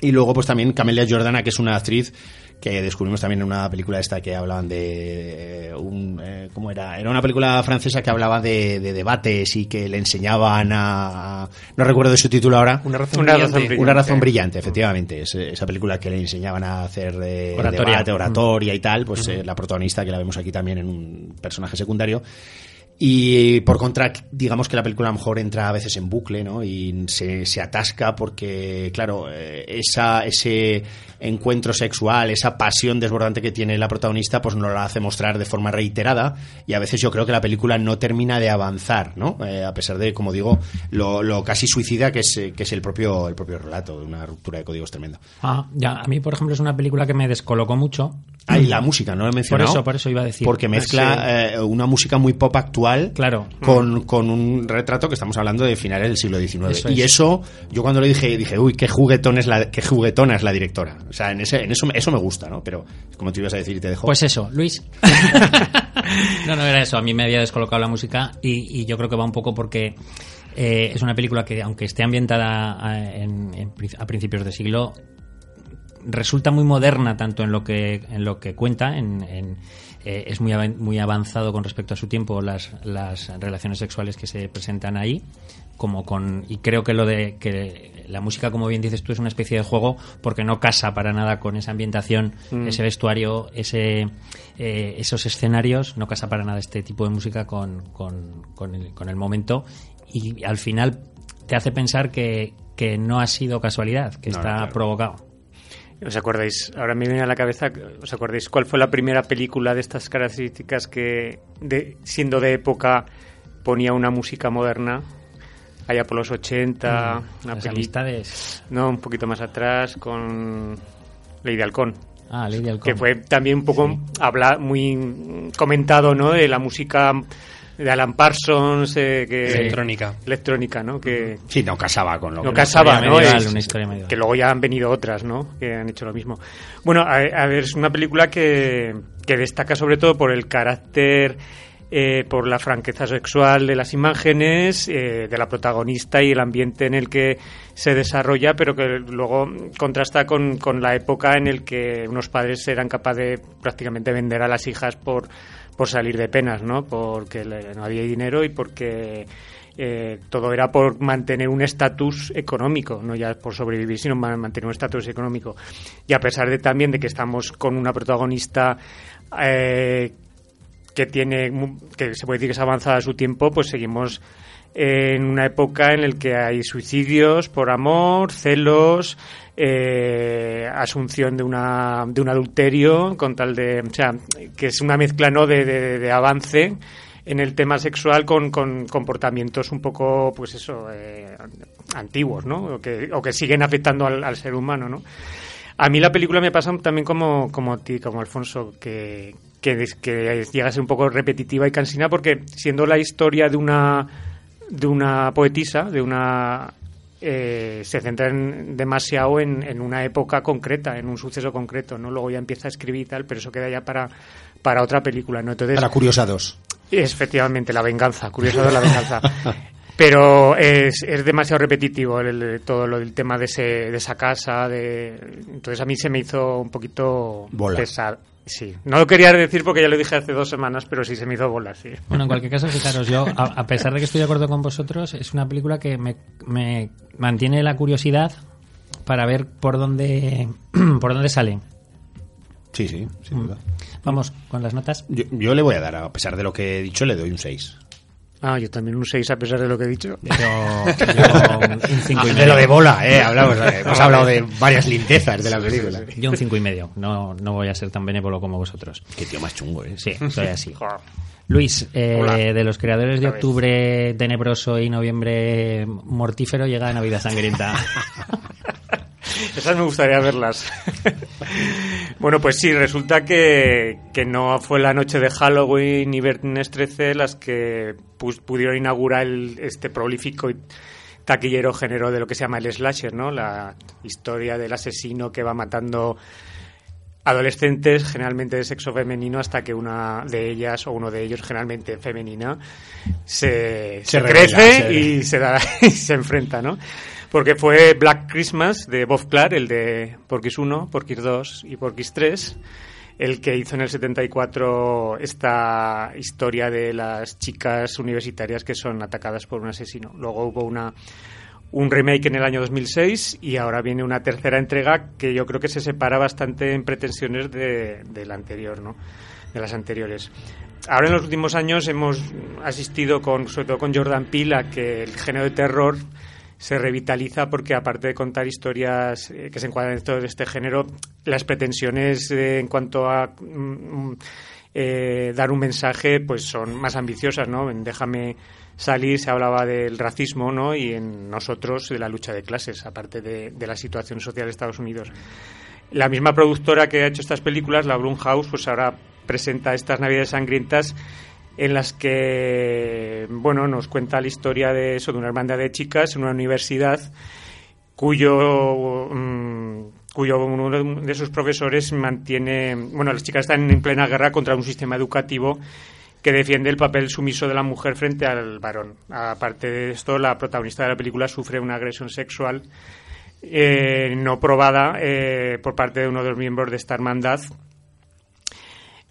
Y luego, pues también Camelia Jordana, que es una actriz que descubrimos también en una película esta que hablaban de un eh, cómo era era una película francesa que hablaba de, de, debates y que le enseñaban a no recuerdo de su título ahora una razón, una brillante. razón brillante, una razón brillante efectivamente es, esa película que le enseñaban a hacer de oratoria. debate oratoria y tal pues uh -huh. eh, la protagonista que la vemos aquí también en un personaje secundario y por contra, digamos que la película a lo mejor entra a veces en bucle, ¿no? Y se, se atasca porque, claro, eh, esa, ese encuentro sexual, esa pasión desbordante que tiene la protagonista, pues nos la hace mostrar de forma reiterada. Y a veces yo creo que la película no termina de avanzar, ¿no? Eh, a pesar de, como digo, lo, lo, casi suicida que es, que es el propio, el propio relato, de una ruptura de códigos tremenda. Ah, ya. A mí, por ejemplo, es una película que me descolocó mucho. Ah, y la música, no lo he mencionado. Por eso, por eso iba a decir. Porque mezcla sí. eh, una música muy pop actual claro. con, con, un retrato que estamos hablando de finales del siglo XIX. Eso y eso, yo cuando le dije, dije, uy, qué juguetón es la, qué juguetona es la directora. O sea, en, ese, en eso, eso me gusta, ¿no? Pero, como te ibas a decir y te dejo. Pues eso, Luis. no, no era eso. A mí me había descolocado la música y, y yo creo que va un poco porque eh, es una película que, aunque esté ambientada a, en, en, a principios de siglo, resulta muy moderna tanto en lo que en lo que cuenta en, en eh, es muy muy avanzado con respecto a su tiempo las, las relaciones sexuales que se presentan ahí como con y creo que lo de que la música como bien dices tú es una especie de juego porque no casa para nada con esa ambientación mm. ese vestuario ese eh, esos escenarios no casa para nada este tipo de música con, con, con, el, con el momento y al final te hace pensar que, que no ha sido casualidad que no, está no, claro. provocado ¿Os acordáis? Ahora me viene a la cabeza, ¿os acordáis cuál fue la primera película de estas características que, de, siendo de época, ponía una música moderna? Allá por los 80, Mm, una las amistades. No, un poquito más atrás, con Lady Halcón. Ah, Lady Halcón. Que fue también un poco habla, muy comentado, ¿no? De la música de Alan Parsons, eh, que, Electrónica. electrónica, ¿no? Que, Sí, no casaba con lo no que- casaba, ¿no? medieval, Es- una historia medieval. Que luego ya han venido otras, ¿no? Que han hecho lo mismo. Bueno, a, a ver, es una película que, que destaca sobre todo por el carácter, eh, por la franqueza sexual de las imágenes, eh, de la protagonista y el ambiente en el que se desarrolla, pero que luego contrasta con, con la época en el que unos padres eran capaces de prácticamente vender a las hijas por, por salir de penas, ¿no? Porque no había dinero y porque eh, todo era por mantener un estatus económico, no ya por sobrevivir, sino ma- mantener un estatus económico. Y a pesar de también de que estamos con una protagonista eh, que tiene que se puede decir que es avanzada a su tiempo, pues seguimos en una época en la que hay suicidios por amor, celos, eh, asunción de una de un adulterio con tal de, o sea, que es una mezcla no de, de- avance en el tema sexual con, con comportamientos un poco, pues eso, eh, antiguos, ¿no? O que, o que siguen afectando al, ser humano, ¿no? A mí la película me pasa también como, como ti, como Alfonso, que, que, que llega a ser un poco repetitiva y cansina porque siendo la historia de una, de una poetisa, de una... eh, se centra en- demasiado en, en una época concreta, en un suceso concreto, ¿no? Luego ya empieza a escribir y tal, pero eso queda ya para, para otra película, ¿no? Entonces, Para curiosados. efectivamente, la venganza, curioso de la venganza. Pero es, es demasiado repetitivo el- el- todo lo del tema de, ese, de esa casa. De, entonces a mí se me hizo un poquito pesado. Sí, no lo quería decir porque ya lo dije hace dos semanas, pero sí se me hizo bola, sí. Bueno, en cualquier caso, fijaros, yo, a, a pesar de que estoy de acuerdo con vosotros, es una película que me, me mantiene la curiosidad para ver por dónde, por dónde sale. Sí, sí, sin duda. Vamos con las notas. Yo, yo le voy a dar, a pesar de lo que he dicho, le doy un 6. Ah, yo también un 6 a pesar de lo que he dicho. Yo, yo un cinco y de medio. lo de bola, eh, hablamos, eh, hemos hablado de varias lintezas de la película. Yo un cinco y medio. No, no voy a ser tan benévolo como vosotros. Qué tío más chungo, eh. Sí, soy así. Luis, eh, de los creadores de. Octubre Tenebroso y Noviembre Mortífero llega Navidad Sangrienta. Esas me gustaría verlas. bueno, pues sí, resulta que, que no fue la noche de Halloween y Viernes 13 las que pudieron inaugurar el- este prolífico y taquillero género de lo que se llama el slasher, ¿no? La historia del asesino que va matando adolescentes, generalmente de sexo femenino, hasta que una de ellas o uno de ellos, generalmente femenina, se, Se se revela, crece se- y se, da, y se enfrenta, ¿no? Porque fue Black Christmas de Bob Clark, el de Porky's 1, Porky's 2 y Porky's 3, el que hizo en el 74 esta historia de las chicas universitarias que son atacadas por un asesino. Luego hubo una un remake en el año 2006 y ahora viene una tercera entrega que yo creo que se separa bastante en pretensiones de, de la anterior, ¿no? De las anteriores. Ahora en los últimos años hemos asistido con, sobre todo con Jordan Peele, a que el género de terror se revitaliza porque aparte de contar historias eh, que se encuadran dentro de este género, las pretensiones eh, en cuanto a mm, eh, dar un mensaje pues son más ambiciosas, ¿no? En Déjame salir se hablaba del racismo, ¿no? Y en nosotros de la lucha de clases, aparte de, de la situación social de Estados Unidos. La misma productora que ha hecho estas películas, la Blumhouse, pues ahora presenta estas Navidades sangrientas en las que, bueno, nos cuenta la historia de eso, de una hermandad de chicas en una universidad cuyo mm, cuyo uno de sus profesores mantiene, bueno, las chicas están en plena guerra contra un sistema educativo que defiende el papel sumiso de la mujer frente al varón. Aparte de esto, la protagonista de la película sufre una agresión sexual eh, no probada eh, por parte de uno de los miembros de esta hermandad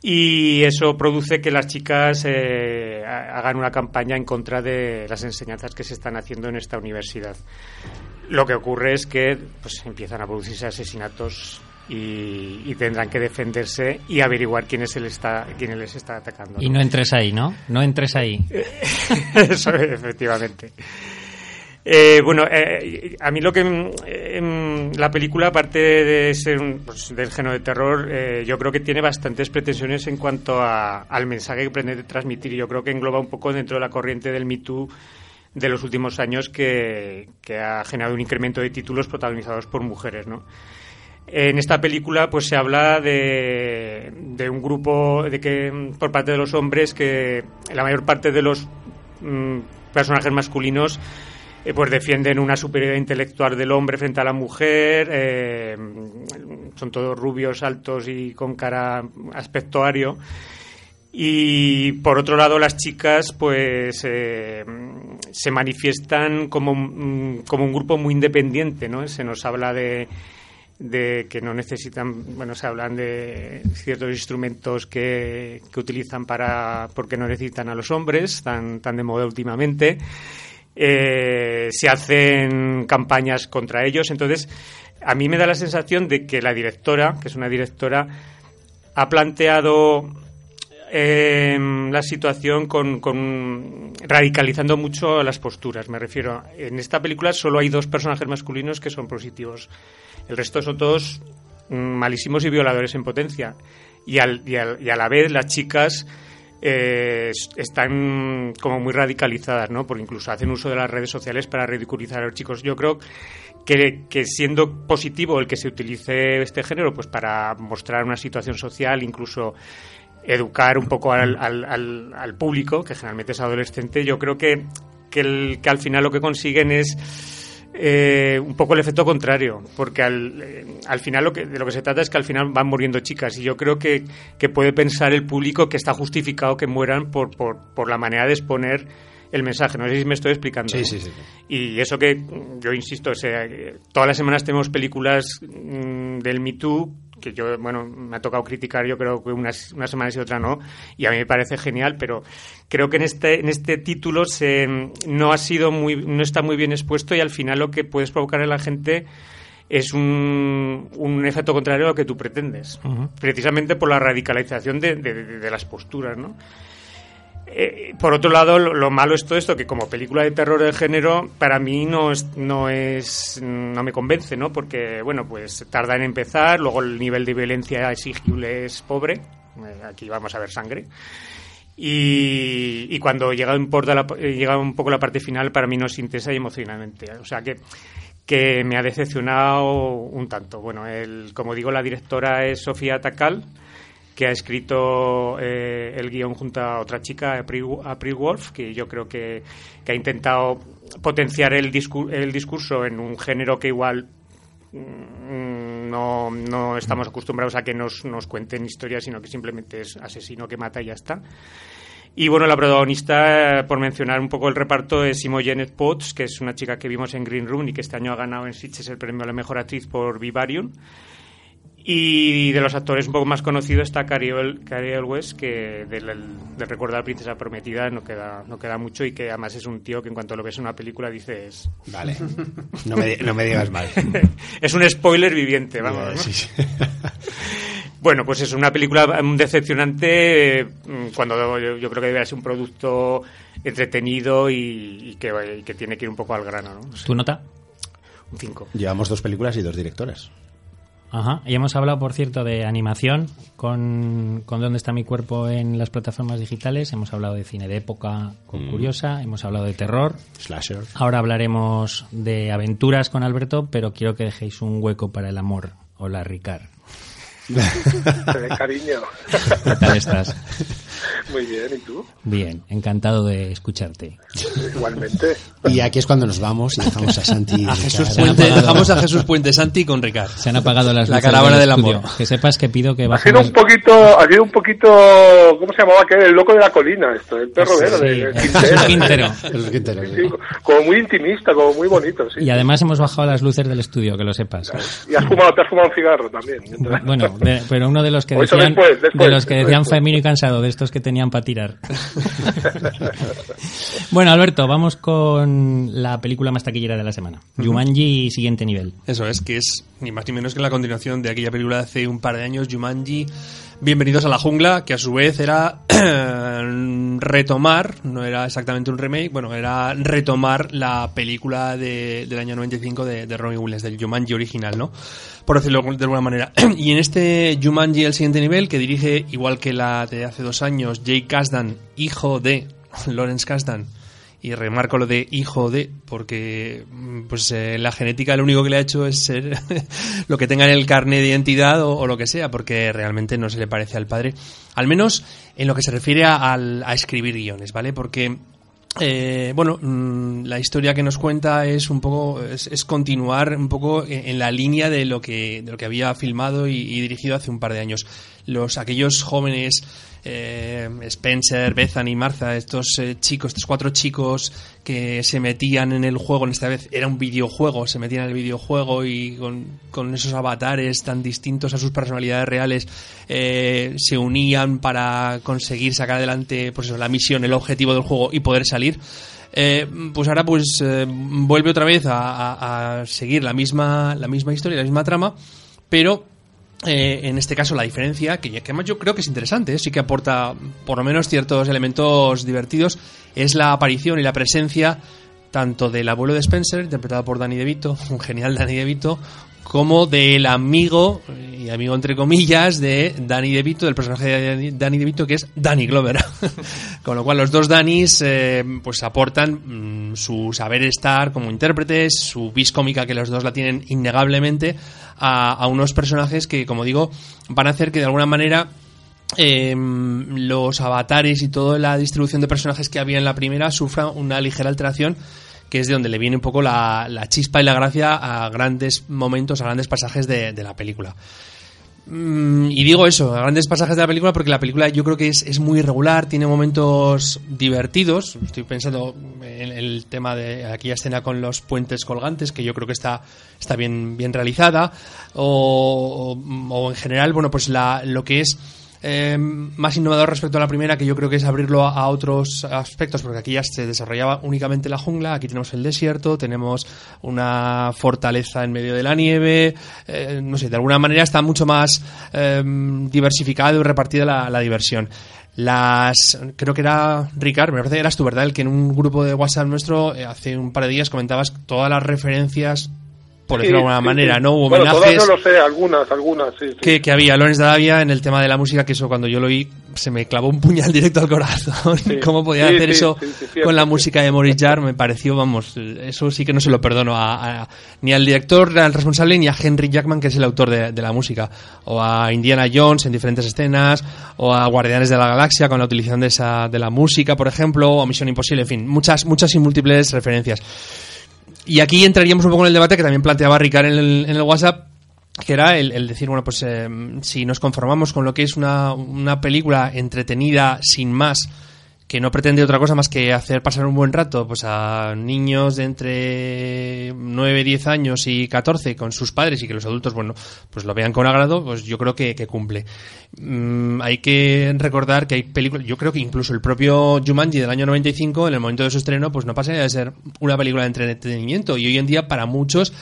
y eso produce que las chicas eh, ha- hagan una campaña en contra de las enseñanzas que se están haciendo en esta universidad. Lo que ocurre es que pues, empiezan a producirse asesinatos y, y tendrán que defenderse y averiguar quién es el está quién les está atacando. Y no entres ahí, ¿no? No entres ahí. Eso, efectivamente. Eh, bueno, eh, a mí lo que mm, em, la película, aparte de ser un, pues, del género de terror, eh, yo creo que tiene bastantes pretensiones en cuanto a, al mensaje que pretende transmitir. Yo creo que engloba un poco dentro de la corriente del Me Too de los últimos años que, ha generado un incremento de títulos protagonizados por mujeres, ¿no? En esta película pues se habla de, de, un grupo de que por parte de los hombres que la mayor parte de los mm, personajes masculinos eh, pues defienden una superioridad intelectual del hombre frente a la mujer eh, son todos rubios altos y con cara aspecto ario y por otro lado las chicas pues eh, se manifiestan como, como un grupo muy independiente no se nos habla de de que no necesitan, bueno, se hablan de ciertos instrumentos que, que utilizan para, porque no necesitan a los hombres, tan, tan de moda últimamente. Eh, se hacen campañas contra ellos. Entonces, a mí me da la sensación de que la directora, que es una directora, ha planteado eh, la situación con, radicalizando mucho las posturas. Me refiero, en esta película solo hay dos personajes masculinos que son positivos. El resto son todos malísimos y violadores en potencia. Y, al, y a la vez las chicas eh, están como muy radicalizadas, ¿no? Porque incluso hacen uso de las redes sociales para ridiculizar a los chicos. Yo creo que, que, siendo positivo el que se utilice este género, pues para mostrar una situación social, incluso educar un poco al, al, público, que generalmente es adolescente, yo creo que, que al final lo que consiguen es eh, un poco el efecto contrario, porque al, eh, al final lo que, de lo que se trata es que al final van muriendo chicas y yo creo que, que puede pensar el público que está justificado que mueran por, por, por la manera de exponer el mensaje. No sé si me estoy explicando. Sí, sí, sí. Y eso que yo insisto, o sea, todas las semanas tenemos películas mmm, del Me Too que yo, bueno, me ha tocado criticar yo creo que unas, unas semanas y otra no, y a mí me parece genial, pero creo que en este, en este título se, no ha sido muy, no está muy bien expuesto y al final lo que puedes provocar en la gente es un, un efecto contrario a lo que tú pretendes, uh -huh. precisamente por la radicalización de, de, de las posturas, ¿no? Eh, por otro lado, lo, lo, malo es todo esto, que como película de terror de género, para mí no es, no es, no me convence, ¿no? Porque, bueno, pues tarda en empezar, luego el nivel de violencia exigible es pobre, eh, aquí vamos a ver sangre, y, y cuando llega, la, llega un poco la parte final, para mí no es intensa y emocionalmente, o sea que que me ha decepcionado un tanto. Bueno, el, como digo, la directora es Sofía Takal, que ha escrito eh, el guion junto a otra chica, April, Wolf, que yo creo que, que ha intentado potenciar el, discur el, discurso en un género que igual mm, no, no estamos acostumbrados a que nos, nos, cuenten historias, sino que simplemente es asesino que mata y ya está. Y bueno, la protagonista, por mencionar un poco el reparto, es Imogen Potts, que es una chica que vimos en Green Room y que este año ha ganado en Sitges el premio a la mejor actriz por Vivarium. Y de los actores un poco más conocidos está Cary Elwes, que del, del la princesa prometida no queda, no queda mucho y que además es un tío que en cuanto lo ves en una película dices... Vale, no me, no me digas mal. es un spoiler viviente, vamos. ¿no? Sí, sí. bueno, pues es una película decepcionante cuando yo, yo creo que debería ser un producto entretenido y, y, que, y, que, tiene que ir un poco al grano. ¿no? ¿Tu nota? Un 5. Llevamos dos películas y dos directoras. Ajá. Y hemos hablado, por cierto, de animación con, con Dónde está mi cuerpo en las plataformas digitales. Hemos hablado de cine de época con mm. Curiosa. Hemos hablado de terror. Slasher. Ahora hablaremos de aventuras con Alberto, pero quiero que dejéis un hueco para el amor. Hola, Ricard. cariño. ¿Qué tal estás? Muy bien, ¿y tú? Bien, encantado de escucharte. Igualmente. Y aquí es cuando nos vamos y dejamos a Santi. A Jesús Puente, dejamos a Jesús Puente Santi con Ricard. Se han apagado las La caravana del, del amor. Que sepas que pido que ha sido un poquito, ha sido un poquito, ¿cómo se llamaba aquel? El loco de la colina, esto, el perro sí, vero sí. de Quintero. Quintero. El Quintero. Sí, sí, como muy intimista, como muy bonito, sí. Y además hemos bajado las luces del estudio, que lo sepas. Y has fumado, te has fumado un cigarro también. Bueno, de, pero uno de los que decían, después, después, de los que decían después. femino y cansado, de estos que tenían para tirar. bueno, Alberto, vamos con la película más taquillera de la semana. Jumanji, siguiente nivel. Eso es, que es ni más ni menos que la continuación de aquella película de hace un par de años, Jumanji, Bienvenidos a la jungla, que a su vez era retomar, no era exactamente un remake, bueno, era retomar la película de- del año 95 de, de Robin Williams, del Jumanji original, ¿no? Por decirlo de alguna manera. Y en este Jumanji, el siguiente nivel, que dirige, igual que la de hace dos años, Jake Kasdan, hijo de Lawrence Kasdan, y remarco lo de hijo de, porque mm, pues eh, la genética lo único que le ha hecho es ser lo que tenga en el carnet de identidad o, lo que sea, porque realmente no se le parece al padre. Al menos en lo que se refiere a, a escribir guiones, ¿vale? Porque eh, bueno, mm, la historia que nos cuenta es un poco es, continuar un poco en, en la línea de lo que de lo que había filmado y, y dirigido hace un par de años. Los aquellos jóvenes eh, Spencer, Bethany, Martha, estos eh, chicos, estos cuatro chicos que se metían en el juego, en esta vez era un videojuego, se metían en el videojuego y con, con esos avatares tan distintos a sus personalidades reales eh, se unían para conseguir sacar adelante pues eso, la misión, el objetivo del juego y poder salir. Eh, pues ahora pues eh, vuelve otra vez a, a- a seguir la misma, la misma historia, la misma trama, pero eh, en este caso la diferencia, que, que además yo creo que es interesante, ¿eh? sí que aporta por lo menos ciertos elementos divertidos, es la aparición y la presencia tanto del abuelo de Spencer, interpretado por Danny DeVito, un genial Danny DeVito, como del amigo, y amigo entre comillas, de Danny DeVito, del personaje de Danny- DeVito, que es Danny Glover. Con lo cual los dos Dannys eh, pues aportan mm, su saber estar como intérpretes, su vis cómica que los dos la tienen innegablemente a, unos personajes que, como digo, van a hacer que de alguna manera eh, los avatares y toda la distribución de personajes que había en la primera sufran una ligera alteración que es de donde le viene un poco la, la chispa y la gracia a grandes momentos, a grandes pasajes de, de la película. Mm, y digo eso, a grandes pasajes de la película, porque la película yo creo que es, es muy irregular, tiene momentos divertidos. Estoy pensando en el tema de aquella escena con los puentes colgantes, que yo creo que está, está bien, bien realizada. O, o- o en general, bueno, pues la, lo que es eh, más innovador respecto a la primera, que yo creo que es abrirlo a, otros aspectos, porque aquí ya se desarrollaba únicamente la jungla, aquí tenemos el desierto, tenemos una fortaleza en medio de la nieve, eh, no sé, de alguna manera está mucho más eh, diversificado y repartida la, la diversión. Las, creo que era Ricard, me parece que eras tú, ¿verdad? El que en un grupo de WhatsApp nuestro eh, hace un par de días comentabas todas las referencias, por decirlo de alguna sí, manera, sí. ¿no? Hubo Bueno, todas homenajes no lo sé, algunas, algunas, sí. que, que había Lorenz Davia en el tema de la música, que eso cuando yo lo oí se me clavó un puñal directo al corazón. ¿Cómo podía hacer eso con la música de Maurice Jarre? Me pareció, vamos, eso sí que no se lo perdono a, a- ni al director, al responsable, ni a Henry Jackman, que es el autor de, de la música. O a Indiana Jones en diferentes escenas, o a Guardianes de la Galaxia con la utilización de, esa, de la música, por ejemplo, o a Misión Imposible, en fin, muchas, muchas y múltiples referencias. Y aquí entraríamos un poco en el debate que también planteaba Ricard en el, en el WhatsApp, que era el, decir, bueno, pues eh, si nos conformamos con lo que es una, una película entretenida sin más, que no pretende otra cosa más que hacer pasar un buen rato pues a niños de entre 9, 10 años y 14 con sus padres y que los adultos, bueno, pues lo vean con agrado, pues yo creo que, cumple. Mm, hay que recordar que hay películas, yo creo que incluso el propio Jumanji del año 95, en el momento de su estreno, pues no pasa de ser una película de entretenimiento y hoy en día para muchos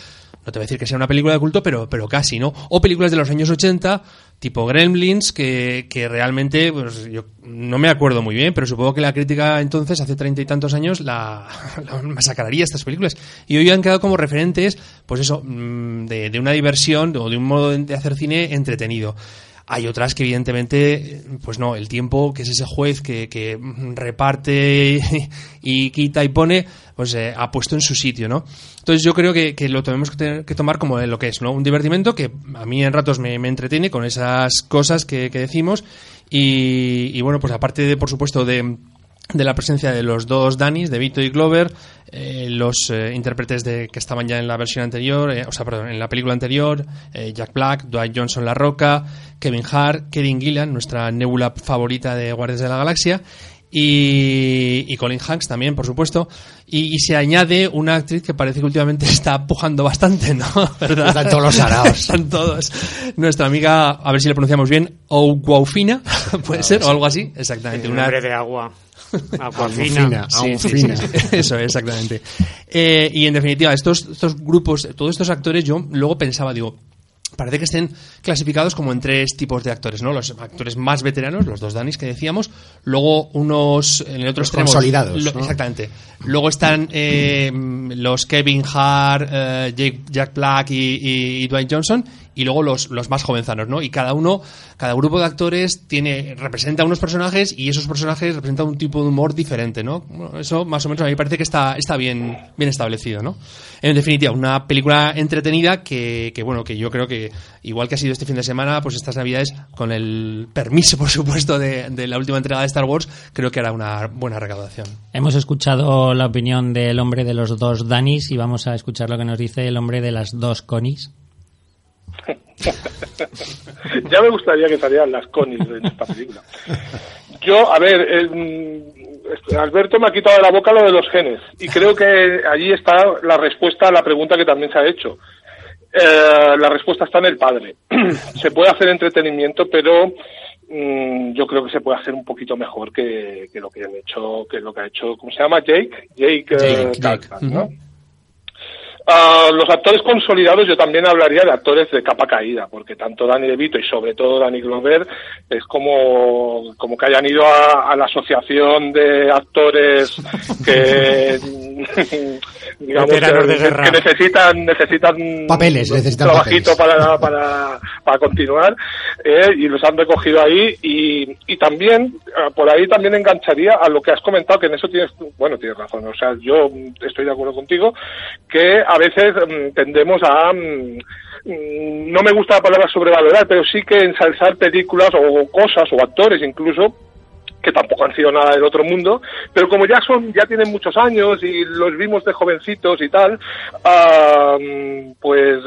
no te voy a decir que sea una película de culto, pero, pero casi, ¿no? O películas de los años 80, tipo Gremlins, que, que realmente, pues yo no me acuerdo muy bien, pero supongo que la crítica entonces, hace treinta y tantos años, la, la masacraría estas películas. Y hoy han quedado como referentes, pues eso, mm, de, de una diversión o de un modo de hacer cine entretenido. Hay otras que evidentemente, pues no, el tiempo, que es ese juez que, que reparte y quita y pone, pues eh, ha puesto en su sitio, ¿no? Entonces yo creo que, que lo tenemos que, tener- que tomar como lo que es, ¿no? Un divertimento que a mí en ratos me, me entretiene con esas cosas que, que decimos y, bueno, pues aparte de, por supuesto, de de la presencia de los dos Danis, de Vito y Glover, eh, los eh, intérpretes de, que estaban ya en la versión anterior, eh, o sea, perdón, en la película anterior, eh, Jack Black, Dwight Johnson La Roca, Kevin Hart, Kevin Gillan, nuestra nebula favorita de Guardias de la Galaxia, y Colin Hanks también, por supuesto, y, y se añade una actriz que parece que últimamente está pujando bastante, ¿no? ¿Verdad? Están todos los araos. Están todos. Nuestra amiga, a ver si le pronunciamos bien, Ouguaufina, puede ser, o algo así, exactamente. Un de agua. Aquafina. Sí, sí, sí, sí. Eso, exactamente. Eh, y en definitiva, estos, estos grupos, todos estos actores, yo luego pensaba, digo, parece que estén clasificados como en tres tipos de actores, ¿no? Los actores más veteranos, los dos Danis que decíamos, luego unos en el otro Los extremo consolidados, lo- ¿no? Exactamente. Luego están eh, los Kevin Hart, eh, Jake- Jack Black y, y- y Dwayne Johnson y luego los, los más jovenzanos, ¿no? Y cada uno, cada grupo de actores tiene representa unos personajes y esos personajes representan un tipo de humor diferente, ¿no? Eso más o menos a mí me parece que está, está bien, bien establecido, ¿no? En definitiva, una película entretenida que, que, bueno, que yo creo que igual que ha sido este fin de semana, pues estas navidades, con el permiso, por supuesto, de, de la última entrega de Star Wars, creo que hará una buena recaudación. Hemos escuchado la opinión del hombre de los dos Danis y vamos a escuchar lo que nos dice el hombre de las dos Conis. ya me gustaría que salieran las conis en esta película. Yo, a ver, eh, mm, Alberto me ha quitado de la boca lo de los genes y creo que allí está la respuesta a la pregunta que también se ha hecho. Eh, la respuesta está en el padre. se puede hacer entretenimiento, pero mm, yo creo que se puede hacer un poquito mejor que, que lo que han hecho, que lo que ha hecho, ¿cómo se llama? Jake, Jake, eh, Jake, ¿no? Ah, los actores consolidados, yo también hablaría de actores de capa caída, porque tanto Danny DeVito y sobre todo Danny Glover es como, como que hayan ido a, a la asociación de actores que, digamos, que, de guerra. que necesitan, necesitan Papeles, un necesitan trabajito papeles. para, para, para continuar, eh, y los han recogido ahí, y, y también, ah, por ahí también engancharía a lo que has comentado, que en eso tienes, bueno, tienes razón, o sea, yo estoy de acuerdo contigo, que a veces mm, tendemos a, mm, mm, no me gusta la palabra sobrevalorar, pero sí que ensalzar películas o cosas o actores incluso que tampoco han sido nada del otro mundo, pero como ya son, ya tienen muchos años y los vimos de jovencitos y tal, ah, pues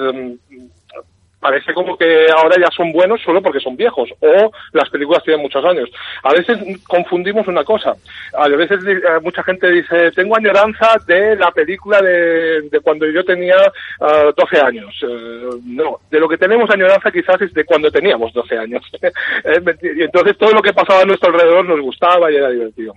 parece como que ahora ya son buenos solo porque son viejos o las películas tienen muchos años. A veces confundimos una cosa. A veces eh, mucha gente dice, tengo añoranza de la película de, de cuando yo tenía ah, 12 años. Eh, no, de lo que tenemos añoranza quizás es de cuando teníamos 12 años. Eh, y entonces todo lo que pasaba a nuestro alrededor nos gustaba y era divertido.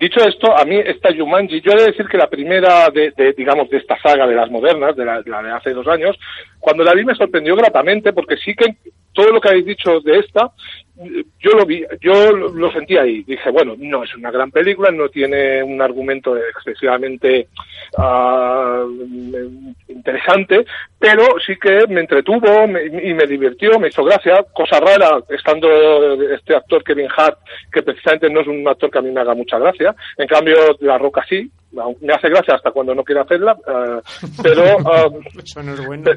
Dicho esto, a mí esta Jumanji, yo he de decir que la primera de, de, digamos, de esta saga de las modernas, de la, de la de hace dos años, cuando la vi me sorprendió gratamente porque sí que todo lo que habéis dicho de esta, yo lo vi, yo lo sentí ahí. Dije, bueno, no es una gran película, no tiene un argumento excesivamente ah, interesante, pero sí que me entretuvo me- y me divirtió, me hizo gracia. Cosa rara, estando este actor Kevin Hart, que precisamente no es un actor que a mí me haga mucha gracia. En cambio, La Roca sí, me hace gracia hasta cuando no quiere hacerla, ah, pero... ah, Eso no es bueno.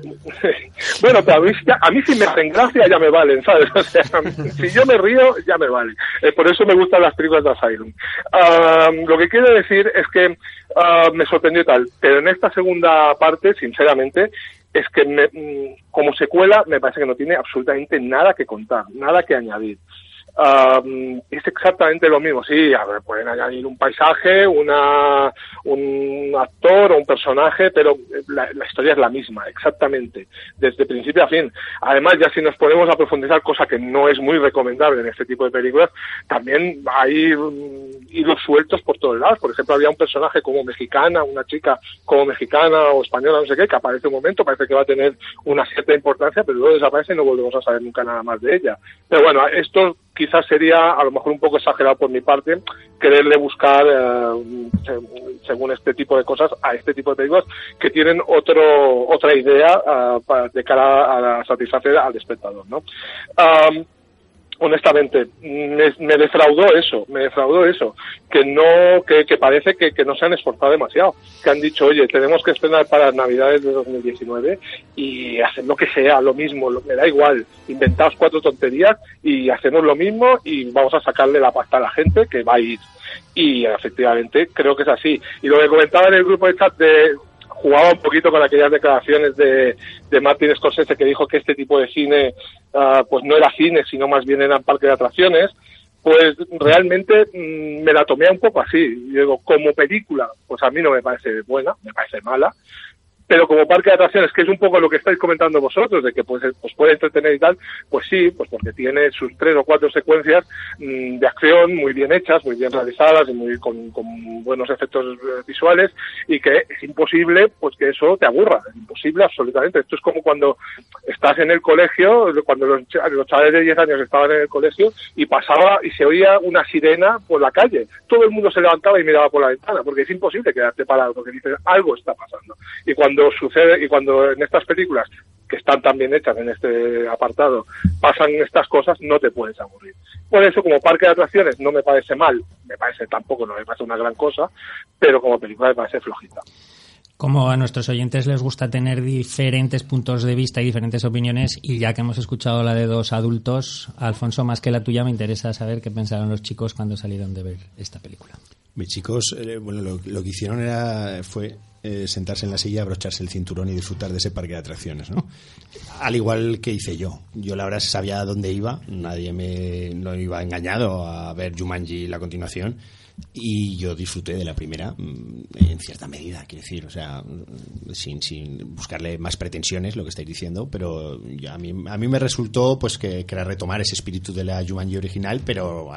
bueno, pero a mí, a mí si me hacen gracia ya me valen, ¿sabes? O sea, si yo me río, ya me vale. Eh, por eso me gustan las películas de Asylum. Ah, lo que quiero decir es que ah, me sorprendió tal, pero en esta segunda parte, sinceramente, es que me- mm, como secuela me parece que no tiene absolutamente nada que contar, nada que añadir. Um, es exactamente lo mismo, sí, a ver, pueden añadir un paisaje, una, un actor o un personaje, pero la, la historia es la misma, exactamente, desde principio a fin. Además, ya si nos ponemos a profundizar, cosa que no es muy recomendable en este tipo de películas, también hay mm, hilos sueltos por todos lados. Por ejemplo, había un personaje como mexicana, una chica como mexicana o española, no sé qué, que aparece un momento, parece que va a tener una cierta importancia, pero luego desaparece y no volvemos a saber nunca nada más de ella. Pero bueno, esto quizás sería a lo mejor un poco exagerado por mi parte quererle buscar eh, se- según este tipo de cosas a este tipo de películas que tienen otro otra idea ah, para- de cara a satisfacer al espectador no Am, honestamente me, me defraudó eso me defraudó eso. Que no que, que parece que, que no se han esforzado demasiado. Que han dicho oye tenemos que estrenar para navidades de 2019 y hacer lo que sea lo mismo me da igual. Inventaos cuatro tonterías y hacemos lo mismo y vamos a sacarle la pasta a la gente que va a ir y efectivamente creo que es así. Y lo que comentaba en el grupo de chat de jugaba un poquito con aquellas declaraciones de, de Martin Scorsese que dijo que este tipo de cine ah, pues no era cine, sino más bien eran parque de atracciones, pues realmente mm, me la tomé un poco así. Yo digo, como película, pues a mí no me parece buena, me parece mala, pero como parque de atracciones, que es un poco lo que estáis comentando vosotros, de que pues, os puede entretener y tal, pues sí, pues porque tiene sus tres o cuatro secuencias mm, de acción muy bien hechas, muy bien realizadas y muy con, con buenos efectos eh, visuales y que es imposible pues que eso te aburra, es imposible absolutamente. Esto es como cuando estás en el colegio, cuando los, los chavales de 10 años estaban en el colegio y pasaba y se oía una sirena por la calle. Todo el mundo se levantaba y miraba por la ventana, porque es imposible quedarte parado, porque dices, algo está pasando. Y cuando sucede, y cuando en estas películas, que están tan bien hechas en este apartado, pasan estas cosas, no te puedes aburrir. Por eso, como parque de atracciones, no me parece mal, me parece tampoco, no me parece una gran cosa, pero como película me parece flojita. Como a nuestros oyentes les gusta tener diferentes puntos de vista y diferentes opiniones, y ya que hemos escuchado la de dos adultos, Alfonso, más que la tuya, me interesa saber qué pensaron los chicos cuando salieron de ver esta película. Mis chicos, eh, bueno, lo, lo que hicieron era fue eh, sentarse en la silla, abrocharse el cinturón y disfrutar de ese parque de atracciones, ¿no? Al igual que hice yo. Yo la verdad sabía dónde iba, nadie me no iba engañado a ver Jumanji la continuación y yo disfruté de la primera mm, en cierta medida, quiero decir, o sea, mm, sin, sin buscarle más pretensiones, lo que estáis diciendo, pero a, mí, a mí me resultó pues que, que era retomar ese espíritu de la Jumanji original, pero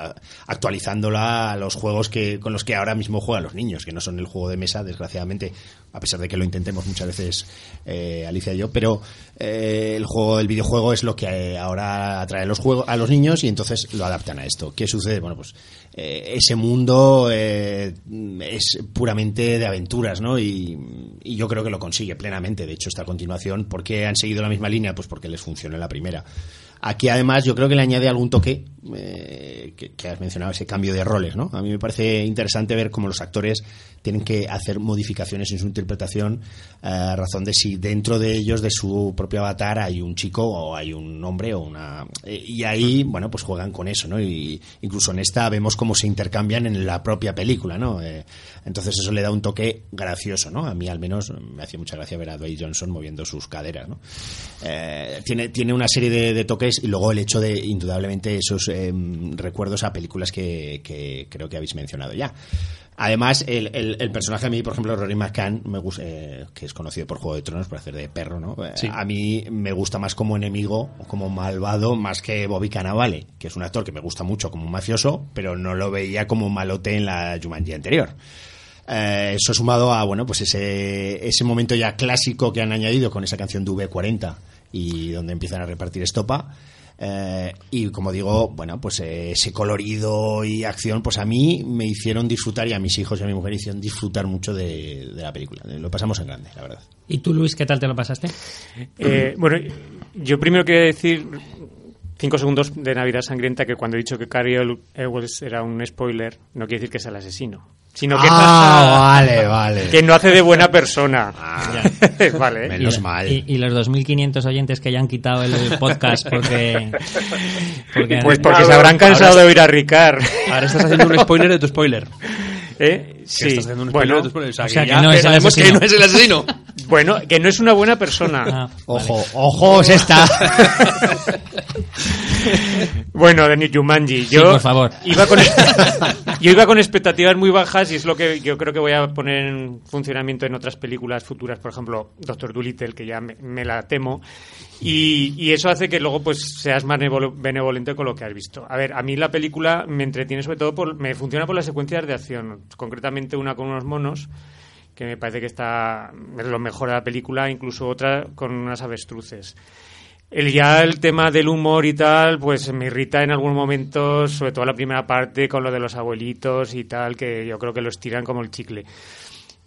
actualizándola a los juegos que con los que ahora mismo juegan los niños, que no son el juego de mesa, desgraciadamente, a pesar de que lo intentemos muchas veces eh, Alicia y yo, pero eh, el juego, el videojuego es lo que eh, ahora atrae a los juegos a los niños y entonces lo adaptan a esto. ¿Qué sucede? Bueno, pues eh, ese mundo eh, es puramente de aventuras, ¿no? Y, yo creo que lo consigue plenamente. De hecho, esta continuación, ¿por qué han seguido la misma línea? Pues porque les funcionó la primera. Aquí además yo creo que le añade algún toque eh, que has mencionado, ese cambio de roles, ¿no? A mí me parece interesante ver cómo los actores tienen que hacer modificaciones en su interpretación eh, a razón de si dentro de ellos, de su propio avatar, hay un chico o hay un hombre o una... eh, y ahí, bueno, pues juegan con eso, ¿no? Y incluso en esta vemos cómo se intercambian en la propia película, ¿no? Eh, entonces eso le da un toque gracioso, ¿no? A mí al menos me hacía mucha gracia ver a Dwayne Johnson moviendo sus caderas, ¿no? Tiene, tiene una serie de, de toques y luego el hecho de, indudablemente, esos eh, recuerdos a películas que, que creo que habéis mencionado ya. Además, el, el- el personaje a mí, por ejemplo, Rory McCann, me gus- eh, que es conocido por Juego de Tronos por hacer de perro, ¿no? Eh, Sí. A mí me gusta más como enemigo o como malvado más que Bobby Cannavale, que es un actor que me gusta mucho como un mafioso, pero no lo veía como un malote en la Jumanji anterior. Eh, eso sumado a bueno pues ese, ese momento ya clásico que han añadido con esa canción de V40 y donde empiezan a repartir estopa eh, y como digo bueno pues eh, ese colorido y acción pues a mí me hicieron disfrutar y a mis hijos y a mi mujer hicieron disfrutar mucho de, de la película. Lo pasamos en grande la verdad. ¿Y tú, Luis, qué tal te lo pasaste? Eh, bueno, yo primero quería decir cinco segundos de Navidad Sangrienta que cuando he dicho que Carrie Elwes era un spoiler, no quiere decir que sea el asesino, sino que, ah vale vale que no hace de buena persona. vale. menos y, mal Y, y los 2.500 oyentes que ya han quitado el podcast porque... porque Pues porque se habrán cansado de oír a Ricard. Ahora estás haciendo un spoiler de tu spoiler. ¿Eh? Que Sí. Estás haciendo un spoiler Bueno, spoiler. O sea, o sea, que, no es el sabemos que no es el asesino. bueno, que no es una buena persona. Ah, ojo ojos está Bueno, de Jumanji, Sí, yo por favor. iba con yo iba con expectativas muy bajas y es lo que yo creo que voy a poner en funcionamiento en otras películas futuras, por ejemplo, Doctor Dolittle, que ya me, me la temo, y, y eso hace que luego pues seas más nevol- benevolente con lo que has visto. A ver, a mí la película me entretiene sobre todo por me funciona por las secuencias de acción, concretamente una con unos monos que me parece que está es lo mejor de la película, incluso otra con unas avestruces. El ya el tema del humor y tal, pues me irrita en algunos momentos, sobre todo la primera parte con lo de los abuelitos y tal, que yo creo que los tiran como el chicle.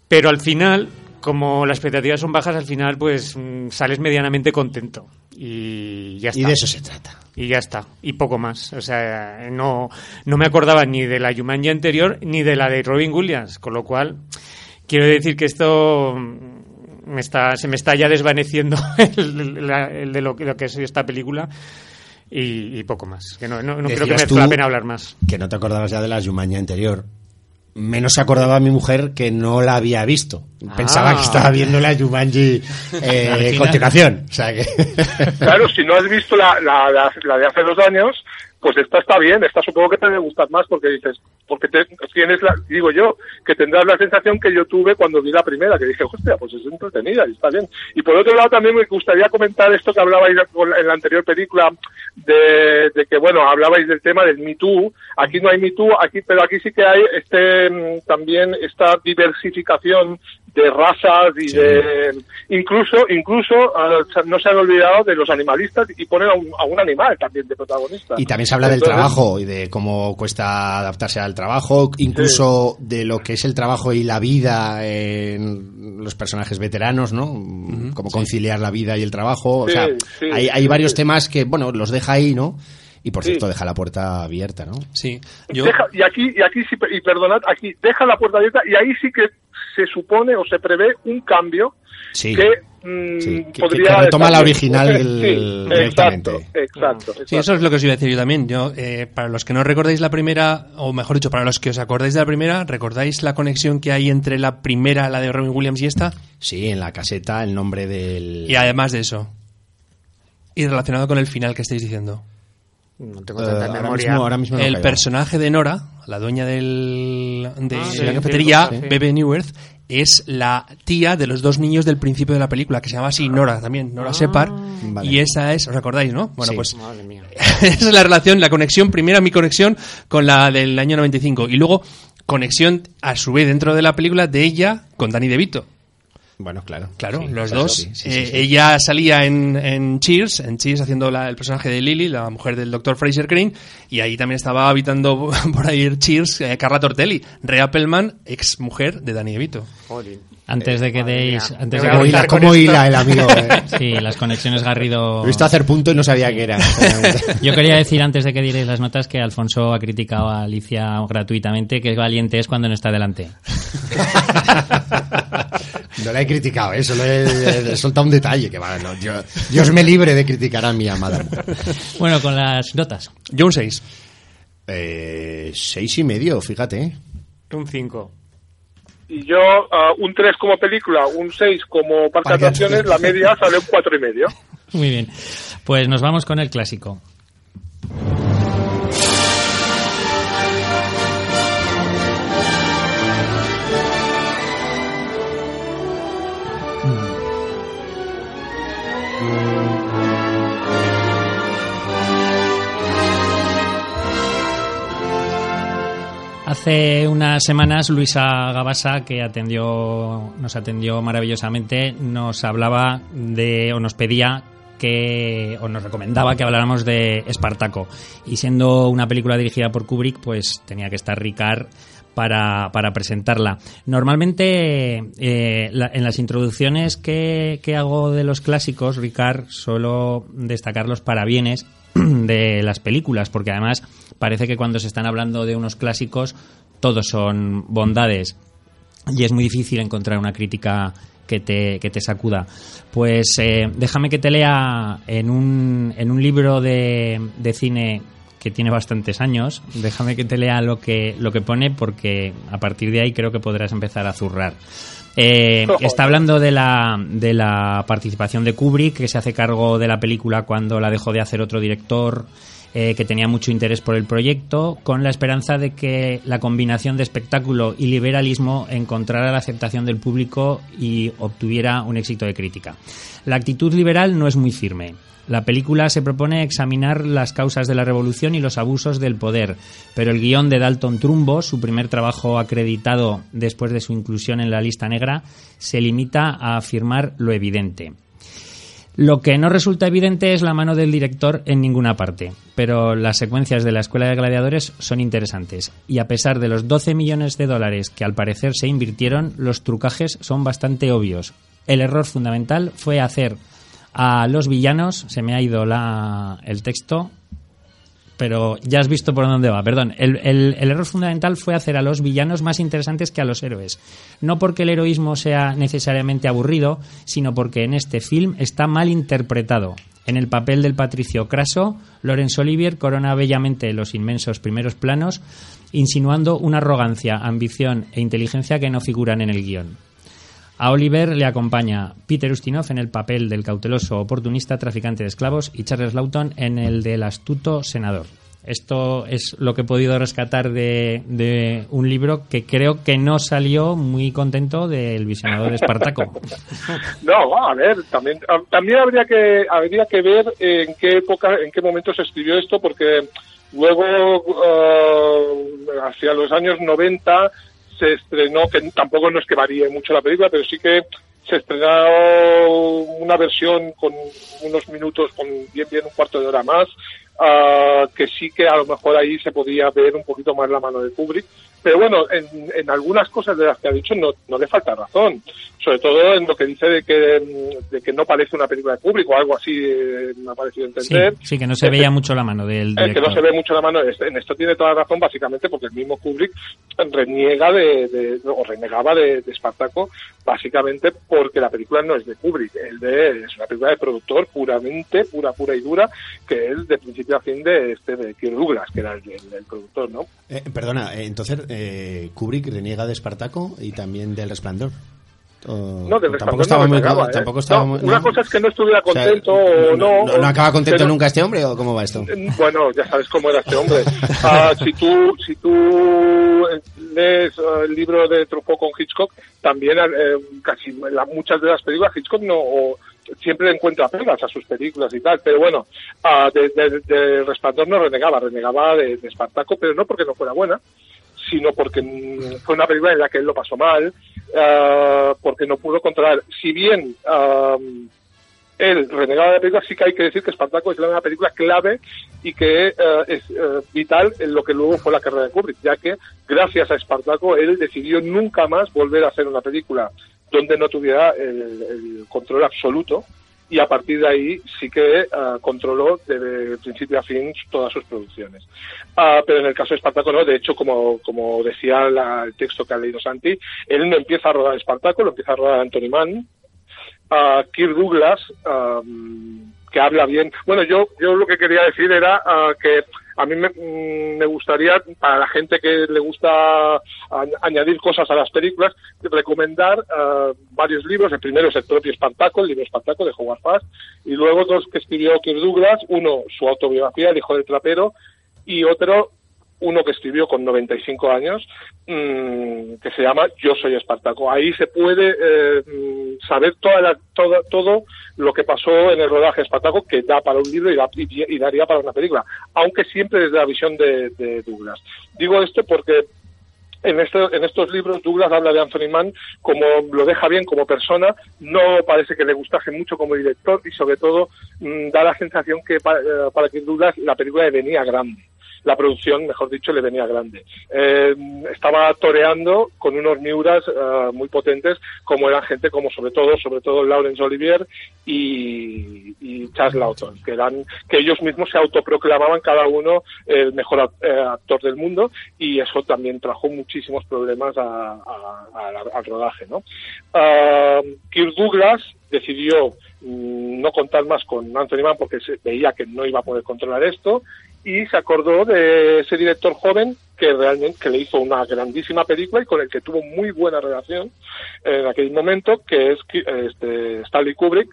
Pero al final, como las expectativas son bajas, al final pues mm, sales medianamente contento. Y ya está. y de eso se trata Y ya está. Y poco más. O sea, no, no me acordaba ni de la Jumanji anterior ni de la de Robin Williams. Con lo cual, quiero decir que esto mm, me está, se me está ya desvaneciendo el, la- el de lo, que- lo que es esta película. Y, y poco más. Que no, no, no creo que merezca la pena hablar más. que no te acordabas ya de la Jumanji anterior. Menos se acordaba mi mujer que no la había visto. Pensaba Ah. que estaba viendo la Jumanji eh, continuación. O sea que... Claro, si no has visto la, la, la, la de hace dos años, pues esta está bien, esta supongo que te debe gustar más porque dices, porque te, tienes la, digo yo, que tendrás la sensación que yo tuve cuando vi la primera, que dije, hostia, pues es entretenida y está bien. Y por otro lado también me gustaría comentar esto que hablabais en la anterior película, de, de que, bueno, hablabais del tema del Me Too, aquí no hay Me Too, aquí, pero aquí sí que hay este, mm, también esta diversificación de razas y de incluso incluso uh, no se han olvidado de los animalistas y ponen a un, a un animal también de protagonista y también se habla del trabajo y de cómo cuesta adaptarse al trabajo incluso sí. de lo que es el trabajo y la vida en los personajes veteranos no uh -huh. cómo conciliar sí. la vida y el trabajo sí, o sea hay, hay varios temas que bueno los deja ahí no y por cierto Sí. deja la puerta abierta, ¿no? Sí, yo... Deja- y aquí y aquí sí, y perdonad aquí deja la puerta abierta y ahí sí que se supone o se prevé un cambio Sí. que mm, Sí, que- podría que retoma la original Sí, el- exacto, exacto, Sí, exacto. eso es lo que os iba a decir yo también. Yo, eh, para los que no recordáis la primera, o mejor dicho, para los que os acordáis de la primera, ¿recordáis la conexión que hay entre la primera, la de Robin Williams y esta? Sí, en la caseta el nombre del... Y además de eso. Y relacionado con el final que estáis diciendo. No tengo Eh, tanta ahora, memoria. mismo, ahora mismo no el caigo. personaje de Nora, la dueña del, de Ah, sí, la cafetería, sí, sí. Bebe Newirth, es la tía de los dos niños del principio de la película, que se llama así Nora también, Nora Separ. Vale. Y esa es, ¿os acordáis, no? Bueno, Sí. pues Madre mía. esa es la relación, la conexión, primera mi conexión con la del año 95 y luego conexión a su vez dentro de la película de ella con Danny DeVito. Bueno, claro. Claro, Sí, los claro, dos. sí, sí, Eh. Ella salía en, en Cheers, en Cheers haciendo la- el personaje de Lily, la mujer del Dr. Fraser Crane, y ahí también estaba habitando por ahí Cheers eh, Carla Tortelli, Rhea Appelman, ex mujer de Danny DeVito. Jolín. Antes de que deis... Antes de voy a ¿Cómo que cómo hila el amigo? eh? Sí, las conexiones Garrido... Lo he visto hacer punto y no sabía que era. Yo quería decir antes de que dierais las notas que Alfonso ha criticado a Alicia gratuitamente, que valiente es cuando no está delante. No la he criticado, ¿eh? solo he, he soltado un detalle que va, no, yo, Dios me libre de criticar a mi amada mujer. Bueno, con las notas. Yo un 6. Eh, seis y medio, fíjate. Un 5. Y yo ah, un 3 como película, un 6 como parque de atracciones, la media sale un cuatro y medio. Muy bien. Pues nos vamos con el clásico. Hace unas semanas Luisa Gabasa, que atendió, nos atendió maravillosamente, nos hablaba de, o nos pedía que, o nos recomendaba que habláramos de Espartaco. Y siendo una película dirigida por Kubrick, pues tenía que estar Ricard para, para presentarla. Normalmente eh, en las introducciones que, que hago de los clásicos, Ricard, suelo destacar los parabienes de las películas, porque además parece que cuando se están hablando de unos clásicos, todos son bondades y es muy difícil encontrar una crítica que te, que te sacuda. Pues eh, déjame que te lea en un, en un libro de, de cine que tiene bastantes años, déjame que te lea lo que, lo que pone porque a partir de ahí creo que podrás empezar a zurrar. Eh, está hablando de la, de la participación de Kubrick, que se hace cargo de la película cuando la dejó de hacer otro director eh, que tenía mucho interés por el proyecto, con la esperanza de que la combinación de espectáculo y liberalismo encontrara la aceptación del público y obtuviera un éxito de crítica. La actitud liberal no es muy firme. La película se propone examinar las causas de la revolución y los abusos del poder, pero el guion de Dalton Trumbo, su primer trabajo acreditado después de su inclusión en la lista negra, se limita a afirmar lo evidente. Lo que no resulta evidente es la mano del director en ninguna parte, pero las secuencias de la Escuela de Gladiadores son interesantes y a pesar de los 12 millones de dólares que al parecer se invirtieron, los trucajes son bastante obvios. El error fundamental fue hacer a los villanos, se me ha ido el texto, pero ya has visto por dónde va, perdón. El, error fundamental fue hacer a los villanos más interesantes que a los héroes. No porque el heroísmo sea necesariamente aburrido, sino porque en este film está mal interpretado. En el papel del patricio Craso, Laurence Olivier corona bellamente los inmensos primeros planos, insinuando una arrogancia, ambición e inteligencia que no figuran en el guion. A Oliver le acompaña Peter Ustinov en el papel del cauteloso oportunista traficante de esclavos y Charles Lawton en el del astuto senador. Esto es lo que he podido rescatar de, de un libro que creo que no salió muy contento del visionado de Espartaco. no, a ver, también, también habría que habría que ver en qué época, en qué momento se escribió esto, porque luego uh, hacia los años 90 se estrenó, que tampoco no es que varíe mucho la película, pero sí que se estrenó una versión con unos minutos, con bien bien un cuarto de hora más, uh, que sí que a lo mejor ahí se podía ver un poquito más la mano de Kubrick, pero bueno, en, en, algunas cosas de las que ha dicho no, no le falta razón. Sobre todo en lo que dice de que, de que no parece una película de público o algo así eh, me ha parecido entender. Sí, sí que no se veía mucho la mano del director. que no se ve mucho la mano. En esto tiene toda razón básicamente porque el mismo Kubrick reniega de, de o renegaba de, de Espartaco básicamente porque la película no es de Kubrick. El de, es una película de productor puramente, pura, pura y dura, que es de principio a fin de este de Kirk Douglas, que era el, el, el productor, ¿no? Eh, perdona, eh, entonces eh, Kubrick reniega de Espartaco y también del Resplandor. O, no, del tampoco estaba muy, regaba, ¿eh? tampoco estaba no, muy, Una cosa es que no estuviera contento o, sea, no, no, acaba contento nunca este hombre o cómo va esto? Bueno, ya sabes cómo era este hombre. uh, si tú si tú lees uh, el libro de Truffaut con Hitchcock, también eh, casi la, muchas de las películas Hitchcock no o, siempre encuentra pegas a sus películas y tal, pero bueno, uh, de, de, de, Resplandor no renegaba, renegaba de, de Espartaco, pero no porque no fuera buena, sino porque fue una película en la que él lo pasó mal, uh, porque no pudo controlar. Si bien uh, él renegaba de la película, sí que hay que decir que Espartaco es una película clave y que uh, es vital en lo que luego fue la carrera de Kubrick, ya que gracias a Espartaco él decidió nunca más volver a hacer una película donde no tuviera el control absoluto y a partir de ahí sí que uh, controló de principio a fin todas sus producciones. Uh, pero en el caso de Espartaco no, de hecho, como, como decía la, el texto que ha leído Santi, él no empieza a rodar Espartaco, lo empieza a rodar Anthony Mann, uh, Kirk Douglas, um, que habla bien. Bueno, yo, yo lo que quería decir era que a mí me, me, gustaría, para la gente que le gusta añadir cosas a las películas, recomendar uh, varios libros. El primero es el propio Espartaco, el libro Espartaco de Howard Fast, y luego dos que escribió Kirk Douglas, uno su autobiografía, El hijo del trapero, y otro uno que escribió con 95 años, mmm, que se llama Yo soy Espartaco. Ahí se puede eh, saber toda la, toda, todo lo que pasó en el rodaje Espartaco, que da para un libro y, da, y, y, daría para una película, aunque siempre desde la visión de, de Douglas. Digo esto porque en, esto, en estos libros Douglas habla de Anthony Mann como lo deja bien como persona, no parece que le gustase mucho como director y sobre todo mmm, da la sensación que para, eh, para que Douglas la película venía grande la producción, mejor dicho, le venía grande. Eh, estaba toreando con unos Miuras uh, muy potentes, como eran gente como sobre todo, sobre todo Laurence Olivier y, y Charles Lawton, que eran, que ellos mismos se autoproclamaban cada uno el mejor eh, actor del mundo y eso también trajo muchísimos problemas a, a, al rodaje, ¿no? Uh, Kirk Douglas decidió mm, no contar más con Anthony Mann porque veía que no iba a poder controlar esto y se acordó de ese director joven que realmente que le hizo una grandísima película y con el que tuvo muy buena relación en aquel momento que es este, Stanley Kubrick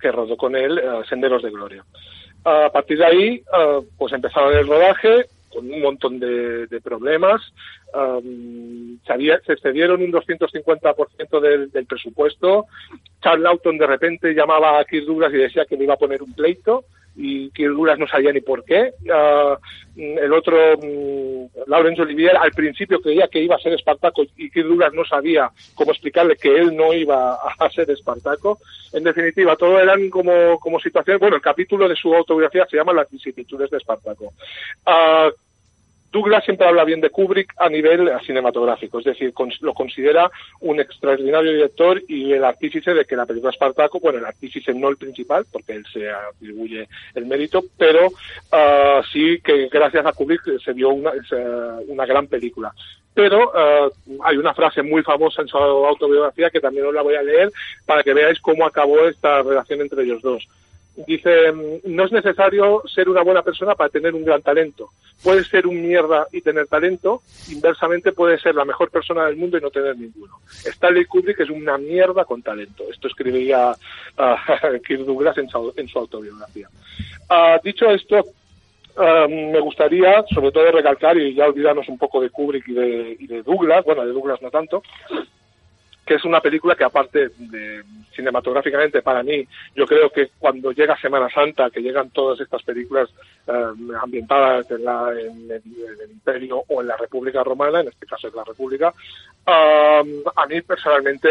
que rodó con él uh, Senderos de Gloria. A partir de ahí uh, pues empezaron el rodaje con un montón de, de problemas. Um, se, había, se excedieron un 250% del, del presupuesto. Charles Lawton de repente llamaba a Kirk Douglas y decía que le iba a poner un pleito y Kirk Douglas no sabía ni por qué. Uh, el otro, um, Laurence Olivier, al principio creía que iba a ser Espartaco y Kirk Douglas no sabía cómo explicarle que él no iba a ser Espartaco. En definitiva, todo eran como, como situaciones. Bueno, el capítulo de su autobiografía se llama Las vicisitudes de Espartaco. Uh, Douglas siempre habla bien de Kubrick a nivel cinematográfico, es decir, lo considera un extraordinario director y el artífice de que la película Espartaco, bueno, el artífice no el principal, porque él se atribuye el mérito, pero uh, sí que gracias a Kubrick se vio una, una gran película. Pero uh, hay una frase muy famosa en su autobiografía que también os la voy a leer para que veáis cómo acabó esta relación entre ellos dos dice, no es necesario ser una buena persona para tener un gran talento. Puedes ser un mierda y tener talento, inversamente puedes ser la mejor persona del mundo y no tener ninguno. Stanley Kubrick es una mierda con talento. Esto escribía uh, Kirk Douglas en su, en su autobiografía. Uh, dicho esto, um, me gustaría, sobre todo, recalcar y ya olvidarnos un poco de Kubrick y de, y de Douglas, bueno, de Douglas no tanto, que es una película que aparte de cinematográficamente para mí, yo creo que cuando llega Semana Santa, que llegan todas estas películas ambientadas en, la, el, Imperio o en la República Romana, en este caso es la República, um, a mí personalmente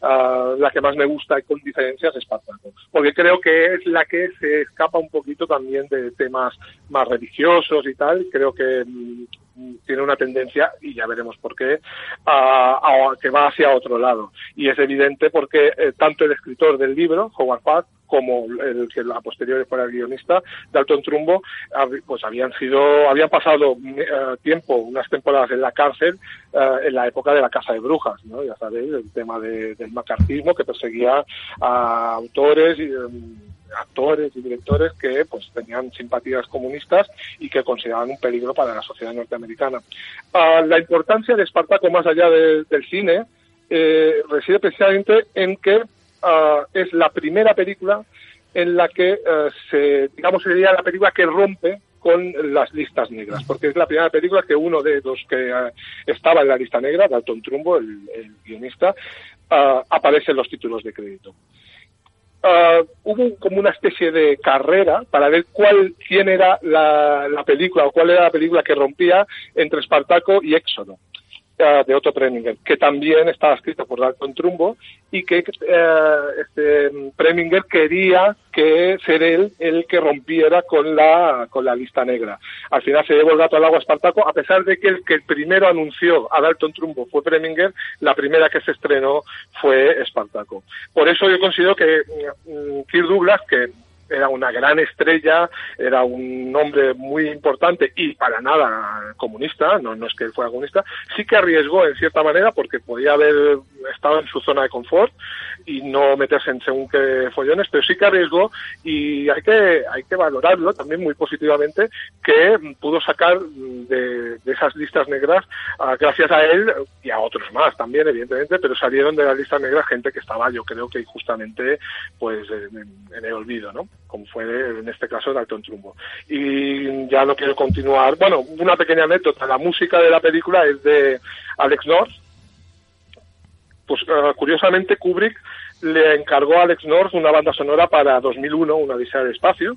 uh, la que más me gusta y con diferencias es Spartacus, porque creo que es la que se escapa un poquito también de temas más religiosos y tal, creo que um, tiene una tendencia, y ya veremos por qué, a, que va hacia otro lado. Y es evidente porque eh, tanto el escritor del libro, Howard Park, como el que a posteriori fuera guionista, Dalton Trumbo, pues habían sido, habían pasado uh, tiempo, unas temporadas en la cárcel, uh, en la época de la Casa de Brujas, ¿no? Ya sabéis, el tema de, del macartismo que perseguía a autores y um, actores y directores que pues tenían simpatías comunistas y que consideraban un peligro para la sociedad norteamericana. Uh, la importancia de Espartaco más allá de, del cine eh, reside precisamente en que uh, es la primera película en la que uh, se, digamos, sería la película que rompe con las listas negras, porque es la primera película que uno de los que uh, estaba en la lista negra, Dalton Trumbo, el, guionista, aparece en los títulos de crédito. Uh, hubo como una especie de carrera para ver cuál, quién era la, la, película o cuál era la película que rompía entre Espartaco y Éxodo uh, de Otto Preminger, que también estaba escrito por Dalton Trumbo y que uh, este, Preminger quería que ser él el que rompiera con la, con la lista negra. Al final se llevó el gato al agua Espartaco, a pesar de que el que primero anunció a Dalton Trumbo fue Preminger, la primera que se estrenó fue Espartaco. Por eso yo considero que mm, Kirk Douglas, que era una gran estrella, era un hombre muy importante y para nada comunista, no, no es que él fuera comunista, sí que arriesgó en cierta manera porque podía haber estado en su zona de confort y no meterse en según qué follones, pero sí que arriesgó y hay que, hay que valorarlo también muy positivamente que pudo sacar de, de esas listas negras uh, gracias a él y a otros más también, evidentemente, pero salieron de las listas negras gente que estaba, yo creo que justamente pues en, en el olvido, ¿no? Como fue en este caso Dalton Trumbo. Y ya no quiero continuar. Bueno, una pequeña anécdota. La música de la película es de Alex North. Pues uh, curiosamente Kubrick le encargó a Alex North una banda sonora para 2001, una odisea de espacio,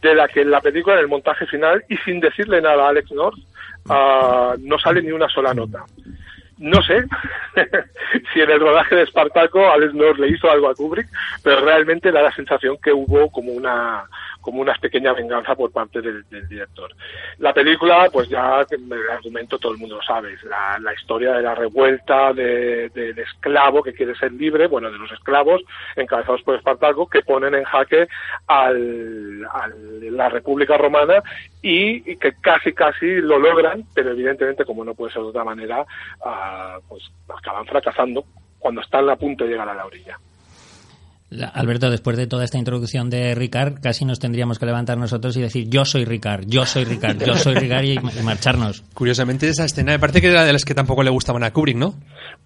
de la que en la película, en el montaje final, y sin decirle nada a Alex North, uh, no sale ni una sola nota. No sé si en el rodaje de Espartaco Alex North le hizo algo a Kubrick, pero realmente da la sensación que hubo como una como una pequeña venganza por parte del, del, director. La película, pues ya el argumento todo el mundo lo sabe, la, la historia de la revuelta del de, de esclavo que quiere ser libre, bueno, de los esclavos encabezados por Espartaco, que ponen en jaque a la República Romana y, y, que casi casi lo logran, pero evidentemente, como no puede ser de otra manera, uh, pues acaban fracasando cuando están a punto de llegar a la orilla. Alberto, después de toda esta introducción de Ricard, casi nos tendríamos que levantar nosotros y decir yo soy Ricard, yo soy Ricard, yo soy Ricard y, marcharnos. Curiosamente esa escena me parece que era de las que tampoco le gustaban a Kubrick, ¿no?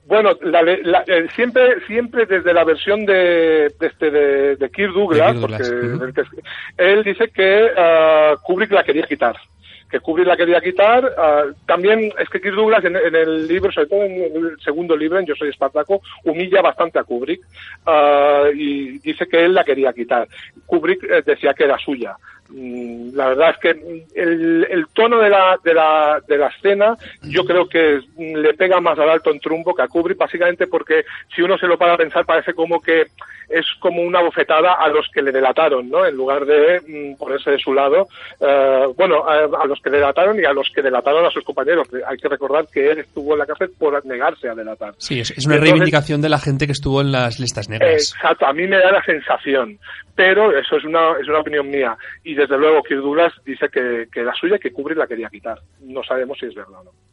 Bueno, la, la, eh, siempre siempre desde la versión de de, este, de, de Kirk Douglas, de Kirk Douglas. porque uh -huh. él dice que uh, Kubrick la quería quitar que Kubrick la quería quitar. Uh, también es que Kirk Douglas en, en, el libro, sobre todo en el segundo libro, en Yo soy Espartaco, humilla bastante a Kubrick uh, y dice que él la quería quitar. Kubrick eh, decía que era suya. Mm, la verdad es que el, el tono de la, de, la, de la escena yo creo que le pega más a Dalton Trumbo que a Kubrick, básicamente porque si uno se lo para a pensar parece como que es como una bofetada a los que le delataron, ¿no? En lugar de mm, ponerse de su lado, eh, bueno, a, a, los que le delataron y a los que delataron a sus compañeros. Hay que recordar que él estuvo en la cárcel por negarse a delatar. Sí, es, es una Entonces, reivindicación de la gente que estuvo en las listas negras. Exacto, a mí me da la sensación, pero eso es una, es una opinión mía. Y desde luego Kirk Douglas dice que, que la suya, que Kubrick la quería quitar. No sabemos si es verdad o no.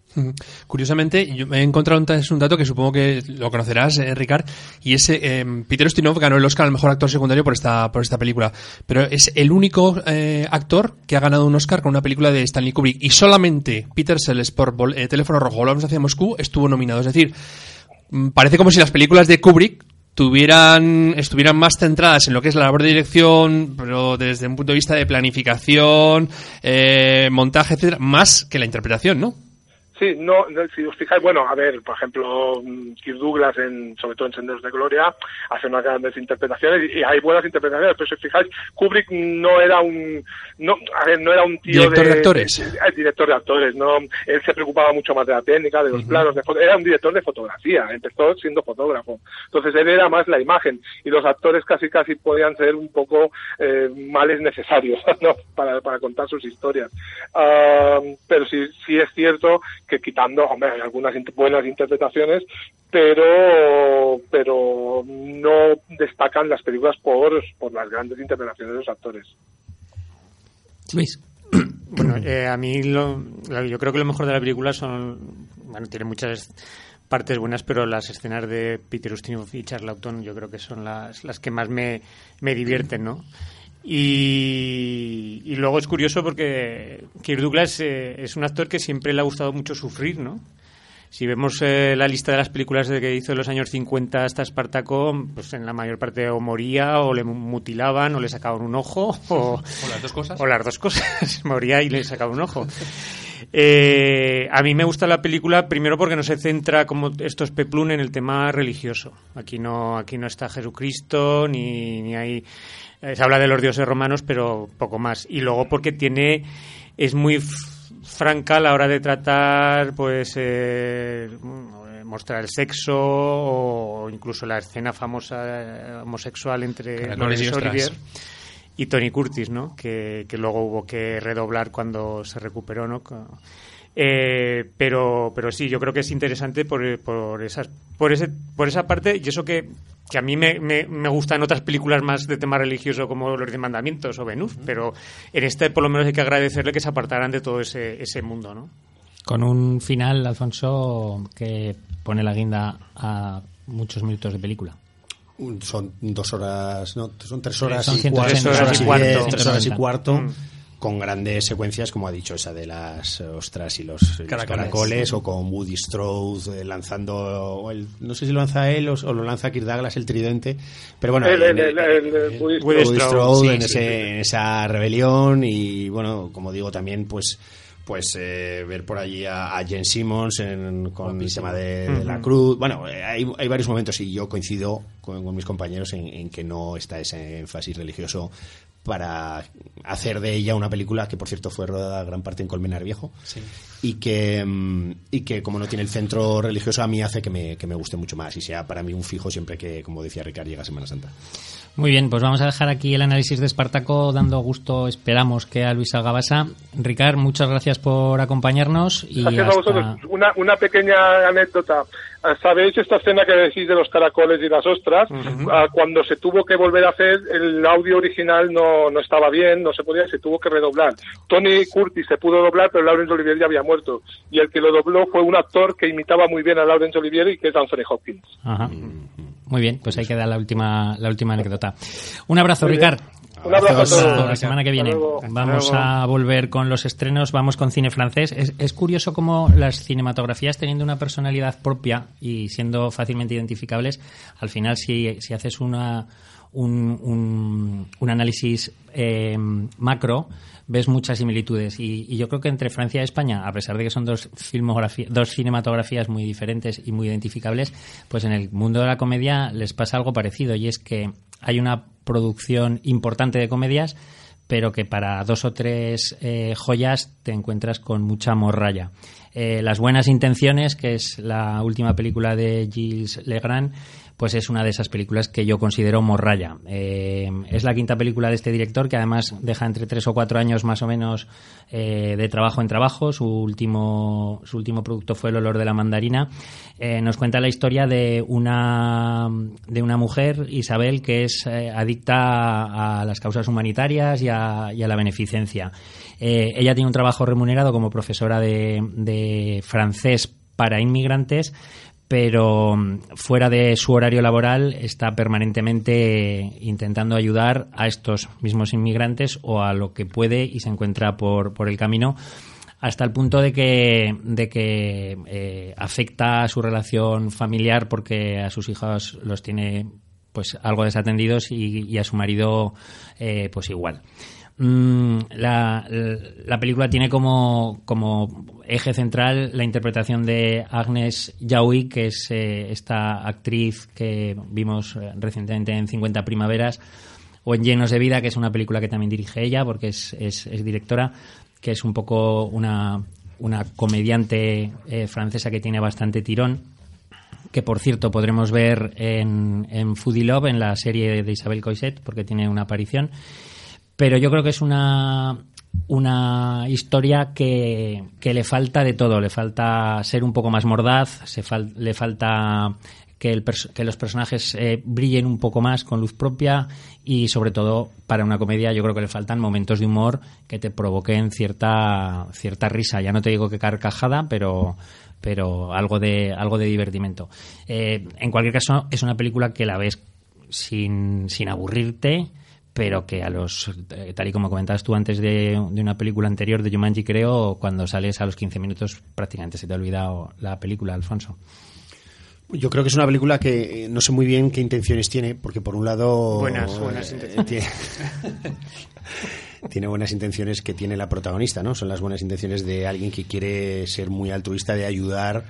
Curiosamente, yo me he encontrado un, dato que supongo que lo conocerás, eh, Ricard, y es eh, Peter Ustinov ganó el Oscar al mejor actor secundario por esta, por esta película. Pero es el único eh, actor que ha ganado un Oscar con una película de Stanley Kubrick. Y solamente Peter Sellers por eh, Teléfono Rojo, Volvamos hacia Moscú, estuvo nominado. Es decir, mm, parece como si las películas de Kubrick tuvieran estuvieran más centradas en lo que es la labor de dirección, pero desde un punto de vista de planificación, eh, montaje, etcétera, más que la interpretación, ¿no? Sí, no, si os fijáis, bueno, a ver, por ejemplo, mm, Kirk Douglas, en, sobre todo en Senderos de Gloria, hace unas grandes interpretaciones y, hay buenas interpretaciones, pero si os fijáis, Kubrick no era un, no, a ver, no era un tío director de, actores. el director de actores, no, él se preocupaba mucho más de la técnica, de los planos, de era un director de fotografía, empezó siendo fotógrafo, entonces él era más la imagen y los actores casi casi podían ser un poco eh, males necesarios, ¿no? Para, para contar sus historias, Ah, pero sí, sí es cierto que quitando, hombre, hay algunas buenas interpretaciones, pero pero no destacan las películas por, por las grandes interpretaciones de los actores. Luis. Bueno, eh, a mí lo, yo creo que lo mejor de la película son, bueno, tiene muchas partes buenas, pero las escenas de Peter Ustinov y Charlton yo creo que son las, las que más me, me divierten, ¿no? Y, y, luego es curioso porque Kirk Douglas eh, es un actor que siempre le ha gustado mucho sufrir, ¿no? Si vemos eh, la lista de las películas de que hizo en los años 50 hasta Espartaco, pues en la mayor parte o moría, o le mutilaban, o le sacaban un ojo, o, o las dos cosas. O las dos cosas. moría y le sacaban un ojo. Eh, a mí me gusta la película primero porque no se centra como estos peplun en el tema religioso. Aquí no, aquí no está Jesucristo ni, ni hay se habla de los dioses romanos, pero poco más. Y luego porque tiene es muy franca a la hora de tratar, pues, eh, mostrar el sexo o incluso la escena famosa eh, homosexual entre Lorenz Olivier y Tony Curtis, ¿no? Que, que, luego hubo que redoblar cuando se recuperó, ¿no? Eh, pero, pero sí, yo creo que es interesante por, por, esas, por, ese, por esa parte y eso que, que a mí me, me, me, gustan otras películas más de tema religioso como Los de Mandamientos o Venus, pero en este por lo menos hay que agradecerle que se apartaran de todo ese, ese mundo, ¿no? Con un final, Alfonso, que pone la guinda a muchos minutos de película. Son dos horas, no, son tres horas, son y, cuarto, tres horas y cuarto. Tres horas y cuarto. Mm con grandes secuencias, como ha dicho, esa de las ostras y los caracoles, los caracoles o con Woody Strode eh, lanzando, el, no sé si lo lanza él o, o, lo lanza Kirk Douglas el tridente, pero bueno, el, el, el Woody, Woody Strode, sí, en, ese, sí. en, esa rebelión y bueno, como digo, también pues pues eh, ver por allí a, a Jen Simmons en, con el tema de, de, la cruz. Bueno, eh, hay, hay, varios momentos y yo coincido con, con mis compañeros en, en, que no está ese énfasis religioso para hacer de ella una película que, por cierto, fue rodada gran parte en Colmenar Viejo sí. y, que, y que, como no tiene el centro religioso, a mí hace que me, que me guste mucho más y sea para mí un fijo siempre que, como decía Ricard, llega Semana Santa. Muy bien, pues vamos a dejar aquí el análisis de Espartaco dando gusto, esperamos que a Luis Algabasa. Ricard, muchas gracias por acompañarnos. Y gracias hasta... a vosotros. Una, una pequeña anécdota. ¿Sabéis esta escena que decís de los caracoles y las ostras? Uh -huh. Cuando se tuvo que volver a hacer, el audio original no, no estaba bien, no se podía, se tuvo que redoblar. Tony Curtis se pudo doblar, pero Laurence Olivier ya había muerto. Y el que lo dobló fue un actor que imitaba muy bien a Laurence Olivier y que es Anthony Hopkins. Ajá. Muy bien, pues ahí queda la última, la última anécdota. Un abrazo, Ricard. Un abrazo a todos. La semana que viene vamos a volver con los estrenos, vamos con cine francés. Es, es, curioso cómo las cinematografías, teniendo una personalidad propia y siendo fácilmente identificables, al final si, si haces una, un, un, análisis eh, macro, ves muchas similitudes. Y, y, yo creo que entre Francia y España, a pesar de que son dos, dos cinematografías muy diferentes y muy identificables, pues en el mundo de la comedia les pasa algo parecido. Y es que hay una producción importante de comedias, pero que para dos o tres eh, joyas te encuentras con mucha morralla. Eh, Las buenas intenciones, que es la última película de Gilles Legrand, pues es una de esas películas que yo considero morralla. Eh, es la quinta película de este director que además deja entre tres o cuatro años más o menos eh, de trabajo en trabajo. Su último, su último producto fue El olor de la mandarina. Eh, nos cuenta la historia de una, de una mujer, Isabel, que es adicta a, las causas humanitarias y a, la beneficencia. Ella tiene un trabajo remunerado como profesora de francés para inmigrantes, pero fuera de su horario laboral está permanentemente intentando ayudar a estos mismos inmigrantes o a lo que puede y se encuentra por, por el camino hasta el punto de que, de que eh, afecta a su relación familiar porque a sus hijos los tiene pues algo desatendidos y, a su marido eh, pues igual. Mm, la, la, película tiene como, eje central la interpretación de Agnes Jaoui, que es eh, esta actriz que vimos eh, recientemente en 50 Primaveras, o en Llenos de Vida, que es una película que también dirige ella, porque es, directora, que es un poco una, una comediante eh, francesa que tiene bastante tirón que por cierto podremos ver en, en Foodie Love, en la serie de Isabel Coiset, porque tiene una aparición. Pero yo creo que es una, una historia que, que, le falta de todo. Le falta ser un poco más mordaz, le falta que, el que los personajes eh, brillen un poco más con luz propia y sobre todo para una comedia yo creo que le faltan momentos de humor que te provoquen cierta, cierta risa. Ya no te digo que carcajada, pero pero algo de algo de divertimento. Eh, en cualquier caso es una película que la ves sin, sin aburrirte pero que a los, eh, tal y como comentabas tú antes de, una película anterior de Jumanji, creo, cuando sales a los 15 minutos prácticamente se te ha olvidado la película, Alfonso. Yo creo que es una película que eh, no sé muy bien qué intenciones tiene, porque por un lado... Buenas, buenas eh, intenciones. Tiene, buenas intenciones que tiene la protagonista, ¿no? Son las buenas intenciones de alguien que quiere ser muy altruista, de ayudar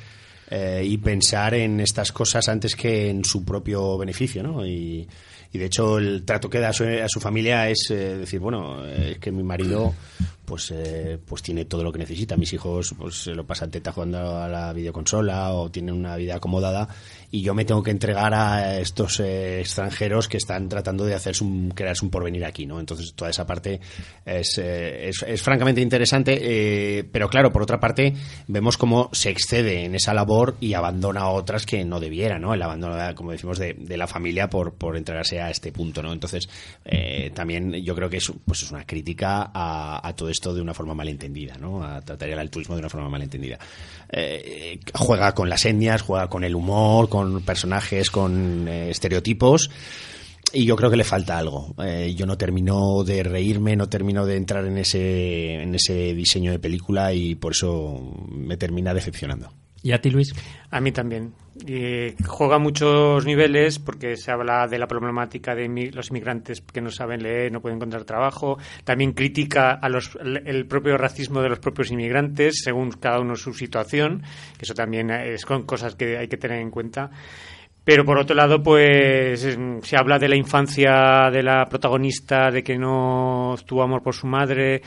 y pensar en estas cosas antes que en su propio beneficio, ¿no? Y, y de hecho el trato que da a su, familia es eh, decir, bueno, es que mi marido pues eh, pues tiene todo lo que necesita. Mis hijos pues se lo pasan teta jugando a la videoconsola o tienen una vida acomodada y yo me tengo que entregar a estos eh, extranjeros que están tratando de hacerse un, crearse un porvenir aquí, ¿no? Entonces toda esa parte es, eh, es, francamente interesante, pero claro, por otra parte vemos cómo se excede en esa labor y abandona otras que no debiera, ¿no? El abandono, como decimos, de, de la familia por, por entregarse a este punto, ¿no? Entonces también yo creo que es, pues es una crítica a, a todo esto de una forma malentendida, ¿no? A tratar el altruismo de una forma malentendida. Eh, juega con las etnias, juega con el humor, con personajes, con eh, estereotipos y yo creo que le falta algo. Eh, yo no termino de reírme, no termino de entrar en ese, en ese diseño de película y por eso me termina decepcionando. ¿Y a ti, Luis? A mí también. juega muchos niveles porque se habla de la problemática de los inmigrantes que no saben leer, no pueden encontrar trabajo. También critica a los, el propio racismo de los propios inmigrantes según cada uno su situación, eso también es con cosas que hay que tener en cuenta. Pero por otro lado, pues se habla de la infancia de la protagonista, de que no tuvo amor por su madre,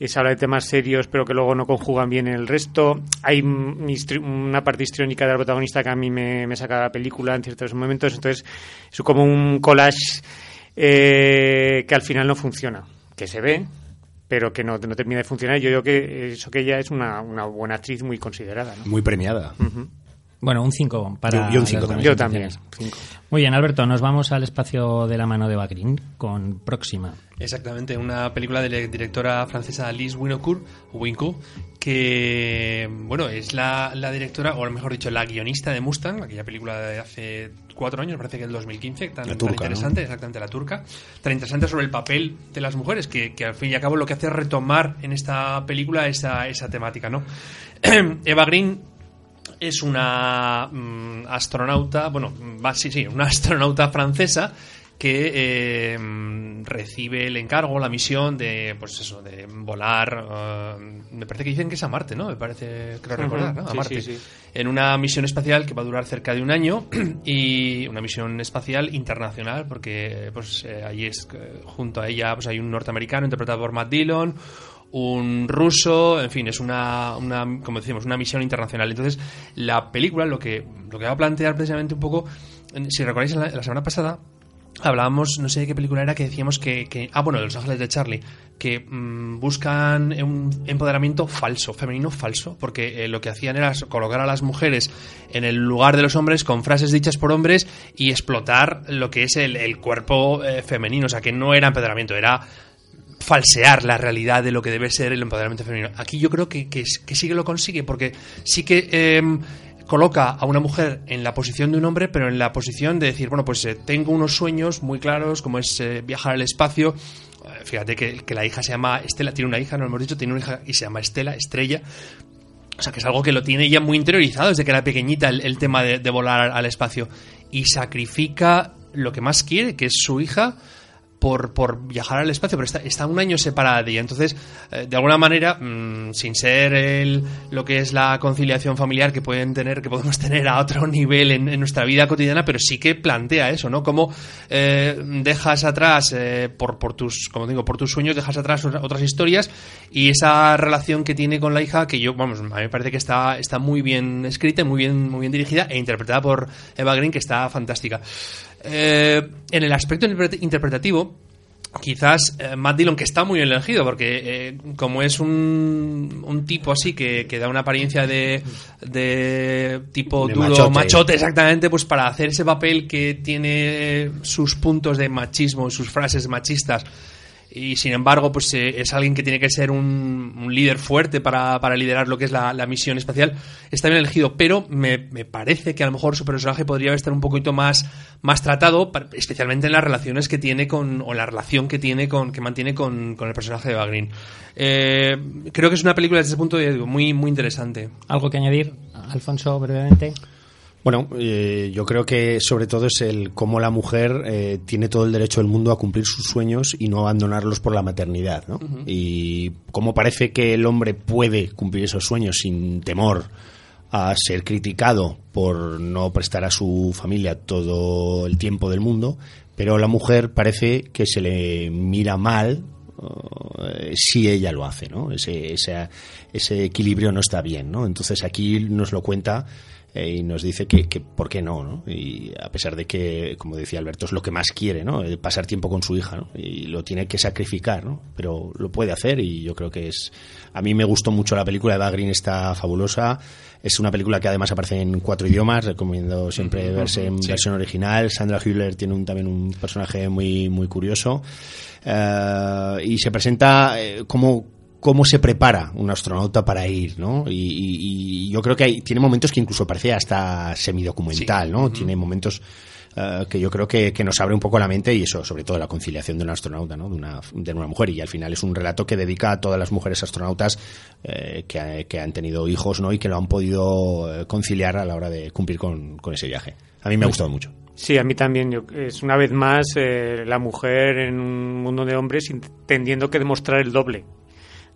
se habla de temas serios pero que luego no conjugan bien el resto. Hay una parte histriónica de la protagonista que a mí me, saca la película en ciertos momentos, entonces es como un collage eh, que al final no funciona, que se ve, pero que no, termina de funcionar. Yo creo que eso que ella es una, buena actriz muy considerada. Muy premiada. Bueno, un 5 para. Yo, un 5 también. Yo también. Muy bien, Alberto, nos vamos al espacio de la mano de Bagrin con Próxima. Exactamente, una película de la directora francesa Liz Winocourt, Winco, que, bueno, es la, directora, o mejor dicho, la guionista de Mustang, aquella película de hace cuatro años, parece que el 2015, tan, interesante, exactamente, la turca, tan interesante sobre el papel de las mujeres, que, al fin y al cabo lo que hace es retomar en esta película esa, esa temática, ¿no? Eva Green es una mm, astronauta, bueno, sí, sí, una astronauta francesa que eh, recibe el encargo, la misión de, pues eso, de volar. Eh, me parece que dicen que es a Marte, ¿no? Me parece, creo recordar, ¿no? A Marte. En una misión espacial que va a durar cerca de un año y una misión espacial internacional, porque pues eh, allí es junto a ella pues hay un norteamericano interpretado por Matt Dillon un ruso, en fin, es una, una, como decimos, una misión internacional. Entonces, la película lo que, lo que va a plantear precisamente un poco, si recordáis la, semana pasada, hablábamos, no sé de qué película era, que decíamos que, ah, bueno, de Los Ángeles de Charlie, que mm, buscan un empoderamiento falso, femenino falso, porque eh, lo que hacían era colocar a las mujeres en el lugar de los hombres con frases dichas por hombres y explotar lo que es el, cuerpo eh, femenino, o sea, que no era empoderamiento, era falsear la realidad de lo que debe ser el empoderamiento femenino. Aquí yo creo que, que, sí que lo consigue, porque sí que em, coloca a una mujer en la posición de un hombre, pero en la posición de decir, bueno, pues eh, tengo unos sueños muy claros, como es eh, viajar al espacio. Eh, fíjate que, la hija se llama Estela, tiene una hija, no lo hemos dicho, tiene una hija y se llama Estela, Estrella. O sea, que es algo que lo tiene ella muy interiorizado desde que era pequeñita el, tema de, de volar al espacio. Y sacrifica lo que más quiere, que es su hija, por, por viajar al espacio, pero está, está un año separada de ella. Entonces, eh, de alguna manera, mm, sin ser el, lo que es la conciliación familiar que pueden tener, que podemos tener a otro nivel en, en nuestra vida cotidiana, pero sí que plantea eso, ¿no? Cómo eh, dejas atrás, eh, por, por tus, como digo, por tus sueños, dejas atrás otras historias y esa relación que tiene con la hija, que yo, vamos, a mí me parece que está, está muy bien escrita, muy bien, muy bien dirigida e interpretada por Eva Green, que está fantástica. Eh, en el aspecto interpretativo, quizás eh, Matt Dillon, que está muy elegido, porque eh, como es un, un tipo así que, que, da una apariencia de, de tipo De duro, machote. machote. exactamente, pues para hacer ese papel que tiene sus puntos de machismo, sus frases machistas. Y sin embargo, pues eh, es alguien que tiene que ser un, líder fuerte para, para liderar lo que es la, la misión espacial. Está bien elegido, pero me, me parece que a lo mejor su personaje podría estar un poquito más, más tratado, especialmente en las relaciones que tiene con, o la relación que tiene con, que mantiene con, con el personaje de Eva Green. Eh, creo que es una película desde ese punto de vista muy, muy interesante. ¿Algo que añadir, Alfonso, brevemente? Bueno, eh, yo creo que sobre todo es el cómo la mujer eh, tiene todo el derecho del mundo a cumplir sus sueños y no abandonarlos por la maternidad, ¿no? Y cómo parece que el hombre puede cumplir esos sueños sin temor a ser criticado por no prestar a su familia todo el tiempo del mundo, pero la mujer parece que se le mira mal eh, si ella lo hace, ¿no? Ese, ese, ese equilibrio no está bien, ¿no? Entonces aquí nos lo cuenta eh, y nos dice que, que por qué no, ¿no? Y a pesar de que, como decía Alberto, es lo que más quiere, ¿no? El pasar tiempo con su hija, ¿no? Y lo tiene que sacrificar, ¿no? Pero lo puede hacer y yo creo que es... A mí me gustó mucho la película, Eva Green está fabulosa. Es una película que además aparece en cuatro idiomas, recomiendo siempre verse en sí. versión original. Sandra Hüller tiene un, también un personaje muy, muy curioso. Eh, y se presenta eh, como cómo se prepara un astronauta para ir, ¿no? Y, y- y yo creo que hay, tiene momentos que incluso parece hasta semidocumental, ¿no? Tiene momentos eh, que yo creo que, que nos abre un poco la mente y eso, sobre todo la conciliación de un astronauta, ¿no? De una, de una mujer. Y al final es un relato que dedica a todas las mujeres astronautas eh, que, que han tenido hijos, ¿no? Y que lo han podido eh, conciliar a la hora de cumplir con, con ese viaje. A mí me ha gustado mucho. Sí, a mí también. Yo- es una vez más eh, la mujer en un mundo de hombres teniendo que demostrar el doble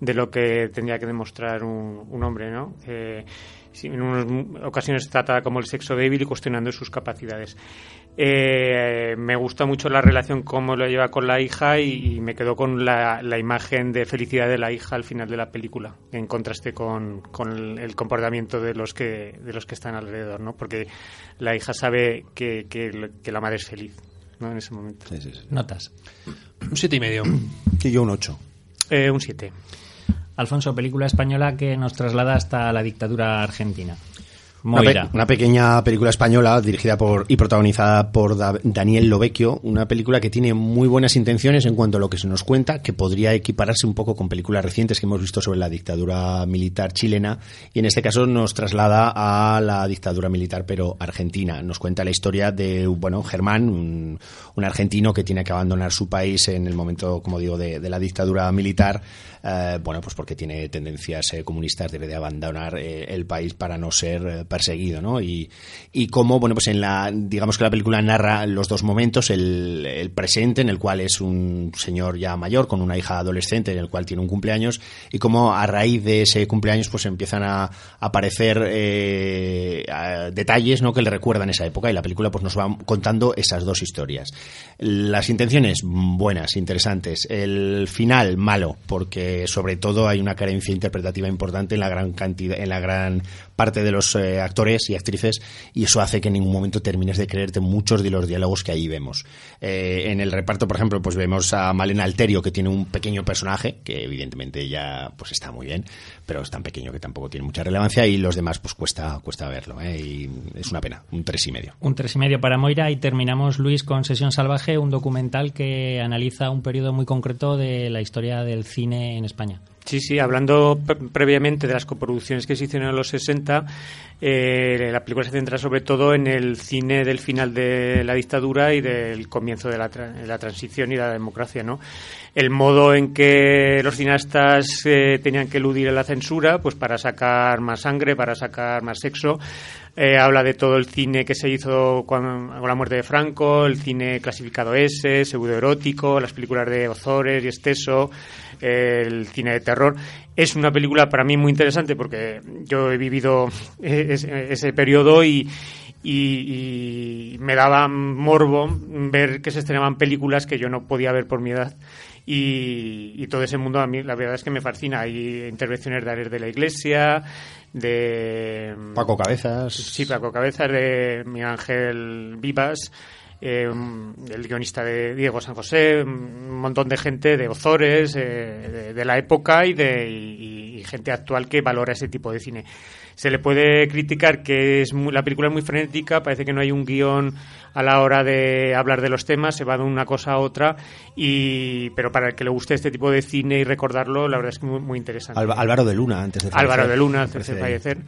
de lo que tendría que demostrar un, un hombre, ¿no? Eh, sí, en unas ocasiones trata como el sexo débil y cuestionando sus capacidades. Eh, me gusta mucho la relación cómo lo lleva con la hija y, y me quedo con la, la imagen de felicidad de la hija al final de la película, en contraste con, con el, el comportamiento de los que de los que están alrededor, ¿no? Porque la hija sabe que, que, que la madre es feliz, ¿no? En ese momento. Notas. Un siete y medio. Y yo un 8. Eh, un 7. Alfonso, película española que nos traslada hasta la dictadura argentina. Una, pe- una pequeña película española dirigida por y protagonizada por Da- Daniel Lovecchio, una película que tiene muy buenas intenciones en cuanto a lo que se nos cuenta, que podría equipararse un poco con películas recientes que hemos visto sobre la dictadura militar chilena y en este caso nos traslada a la dictadura militar pero argentina. Nos cuenta la historia de bueno Germán, un, un argentino que tiene que abandonar su país en el momento, como digo, de, de la dictadura militar, eh, bueno pues porque tiene tendencias eh, comunistas, debe de abandonar eh, el país para no ser perseguido, ¿no? Y, y cómo, bueno, pues en la, digamos que la película narra los dos momentos, el, presente, en el cual es un señor ya mayor con una hija adolescente, en el cual tiene un cumpleaños, y cómo a raíz de ese cumpleaños pues empiezan a aparecer eh, detalles, ¿no? Que le recuerdan esa época, y la película pues nos va contando esas dos historias. Las intenciones, buenas, interesantes. El final, malo, porque sobre todo hay una carencia interpretativa importante en la gran cantidad, en la gran parte de los eh, actores y actrices, y eso hace que en ningún momento termines de creerte muchos de los diálogos que ahí vemos. Eh, en el reparto, por ejemplo, pues vemos a Malena Alterio, que tiene un pequeño personaje, que evidentemente ya pues está muy bien, pero es tan pequeño que tampoco tiene mucha relevancia, y los demás pues cuesta, cuesta verlo, ¿eh? y es una pena, un tres y medio. Un tres y medio para Moira y terminamos, Luis, con Sesión Salvaje, un documental que analiza un periodo muy concreto de la historia del cine en España. Sí, sí, hablando previamente de las coproducciones que se hicieron en los 60, eh, la película se centra sobre todo en el cine del final de la dictadura y del comienzo de la, transición y la democracia, ¿no? El modo en que los cineastas eh, tenían que eludir la censura, pues para sacar más sangre, para sacar más sexo, eh, habla de todo el cine que se hizo con, la muerte de Franco, el cine clasificado S, pseudoerótico, las películas de Ozores y Esteso, el cine de terror. Es una película para mí muy interesante porque yo he vivido ese, periodo y, y, me daba morbo ver que se estrenaban películas que yo no podía ver por mi edad. Y, todo ese mundo a mí la verdad es que me fascina. Hay intervenciones de Ares de la Iglesia, de... Paco Cabezas. Sí, Paco Cabezas, de Miguel Ángel Vivas. Eh, el guionista de Diego San José, un montón de gente de Ozores, eh, de, la época y de gente actual que valora ese tipo de cine. Se le puede criticar que es la película es muy frenética, parece que no hay un guion a la hora de hablar de los temas, se va de una cosa a otra, y pero para el que le guste este tipo de cine y recordarlo, la verdad es que muy, muy interesante. Álvaro de Luna, antes de fallecer. Álvaro de Luna, antes de fallecer.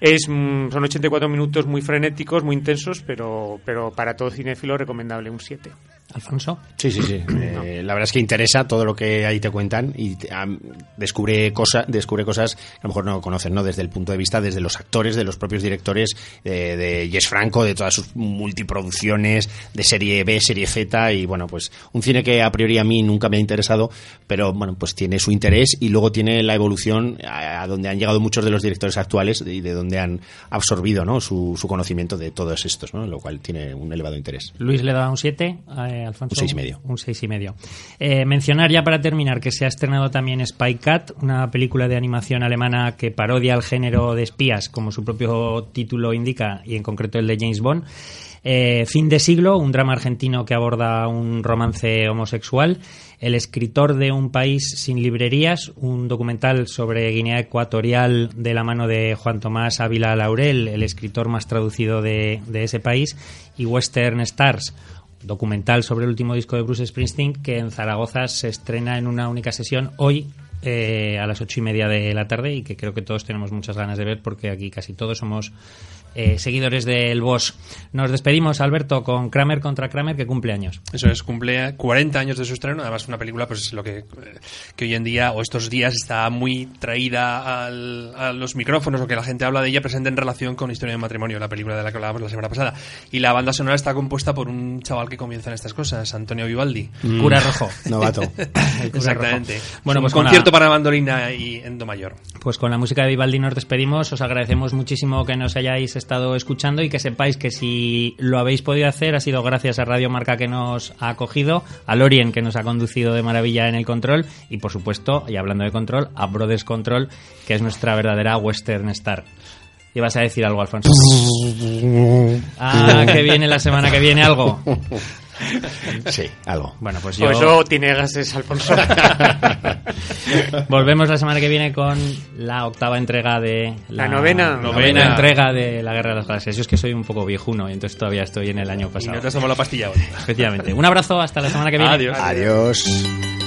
Es, mm, son 84 minutos muy frenéticos, muy intensos, pero, pero para todo cinéfilo recomendable un 7. Alfonso. Sí, sí, sí. Eh, la verdad es que interesa todo lo que ahí te cuentan y descubre, cosas descubre cosas que a lo mejor no conocen, ¿no? Desde el punto de vista, desde los actores, de los propios directores, de, de Jess Franco, de todas sus multiproducciones, de serie B, serie Z y bueno, pues un cine que a priori a mí nunca me ha interesado, pero bueno, pues tiene su interés y luego tiene la evolución a, donde han llegado muchos de los directores actuales y de donde han absorbido, ¿no? Su, su conocimiento de todos estos, ¿no? Lo cual tiene un elevado interés. Luis le da un 7. Alfonso? Un seis y medio. Un seis y medio. Eh, mencionar ya para terminar que se ha estrenado también Spy Cat, una película de animación alemana que parodia el género de espías, como su propio título indica, y en concreto el de James Bond. Eh, fin de siglo, un drama argentino que aborda un romance homosexual. El escritor de Un país sin librerías, un documental sobre Guinea Ecuatorial de la mano de Juan Tomás Ávila Laurel, el escritor más traducido de, de ese país. Y Western Stars, documental sobre el último disco de Bruce Springsteen que en Zaragoza se estrena en una única sesión hoy eh, a las ocho y media de la tarde y que creo que todos tenemos muchas ganas de ver porque aquí casi todos somos eh, seguidores del Boss. Nos despedimos, Alberto, con Kramer contra Kramer, que cumple años. Eso es, cumple 40 años de su estreno. Además, una película, pues lo que, que hoy en día o estos días está muy traída a los micrófonos o que la gente habla de ella presente en relación con Historia de Matrimonio, la película de la que hablábamos la semana pasada. Y la banda sonora está compuesta por un chaval que comienza en estas cosas, Antonio Vivaldi. Mm. Cura Rojo. Novato. Exactamente. Bueno, pues un concierto para mandolina y en do mayor. Pues con la música de Vivaldi nos despedimos. Os agradecemos muchísimo que nos hayáis estado escuchando y que sepáis que si lo habéis podido hacer ha sido gracias a Radio Marca que nos ha acogido, a Lorien que nos ha conducido de maravilla en el control y por supuesto, y hablando de control, a Brothers Control que es nuestra verdadera Western Star. Y vas a decir algo, Alfonso. ah, que viene la semana que viene algo. Sí, algo. Bueno, pues yo... Pues eso tiene gases, Alfonso. Volvemos la semana que viene con la octava entrega de... La, novena. novena. entrega de La Guerra de las Galaxias. Yo es que soy un poco viejuno y entonces todavía estoy en el año pasado. Y no te la pastilla Efectivamente. Un abrazo, hasta la semana que viene. Adiós. Adiós.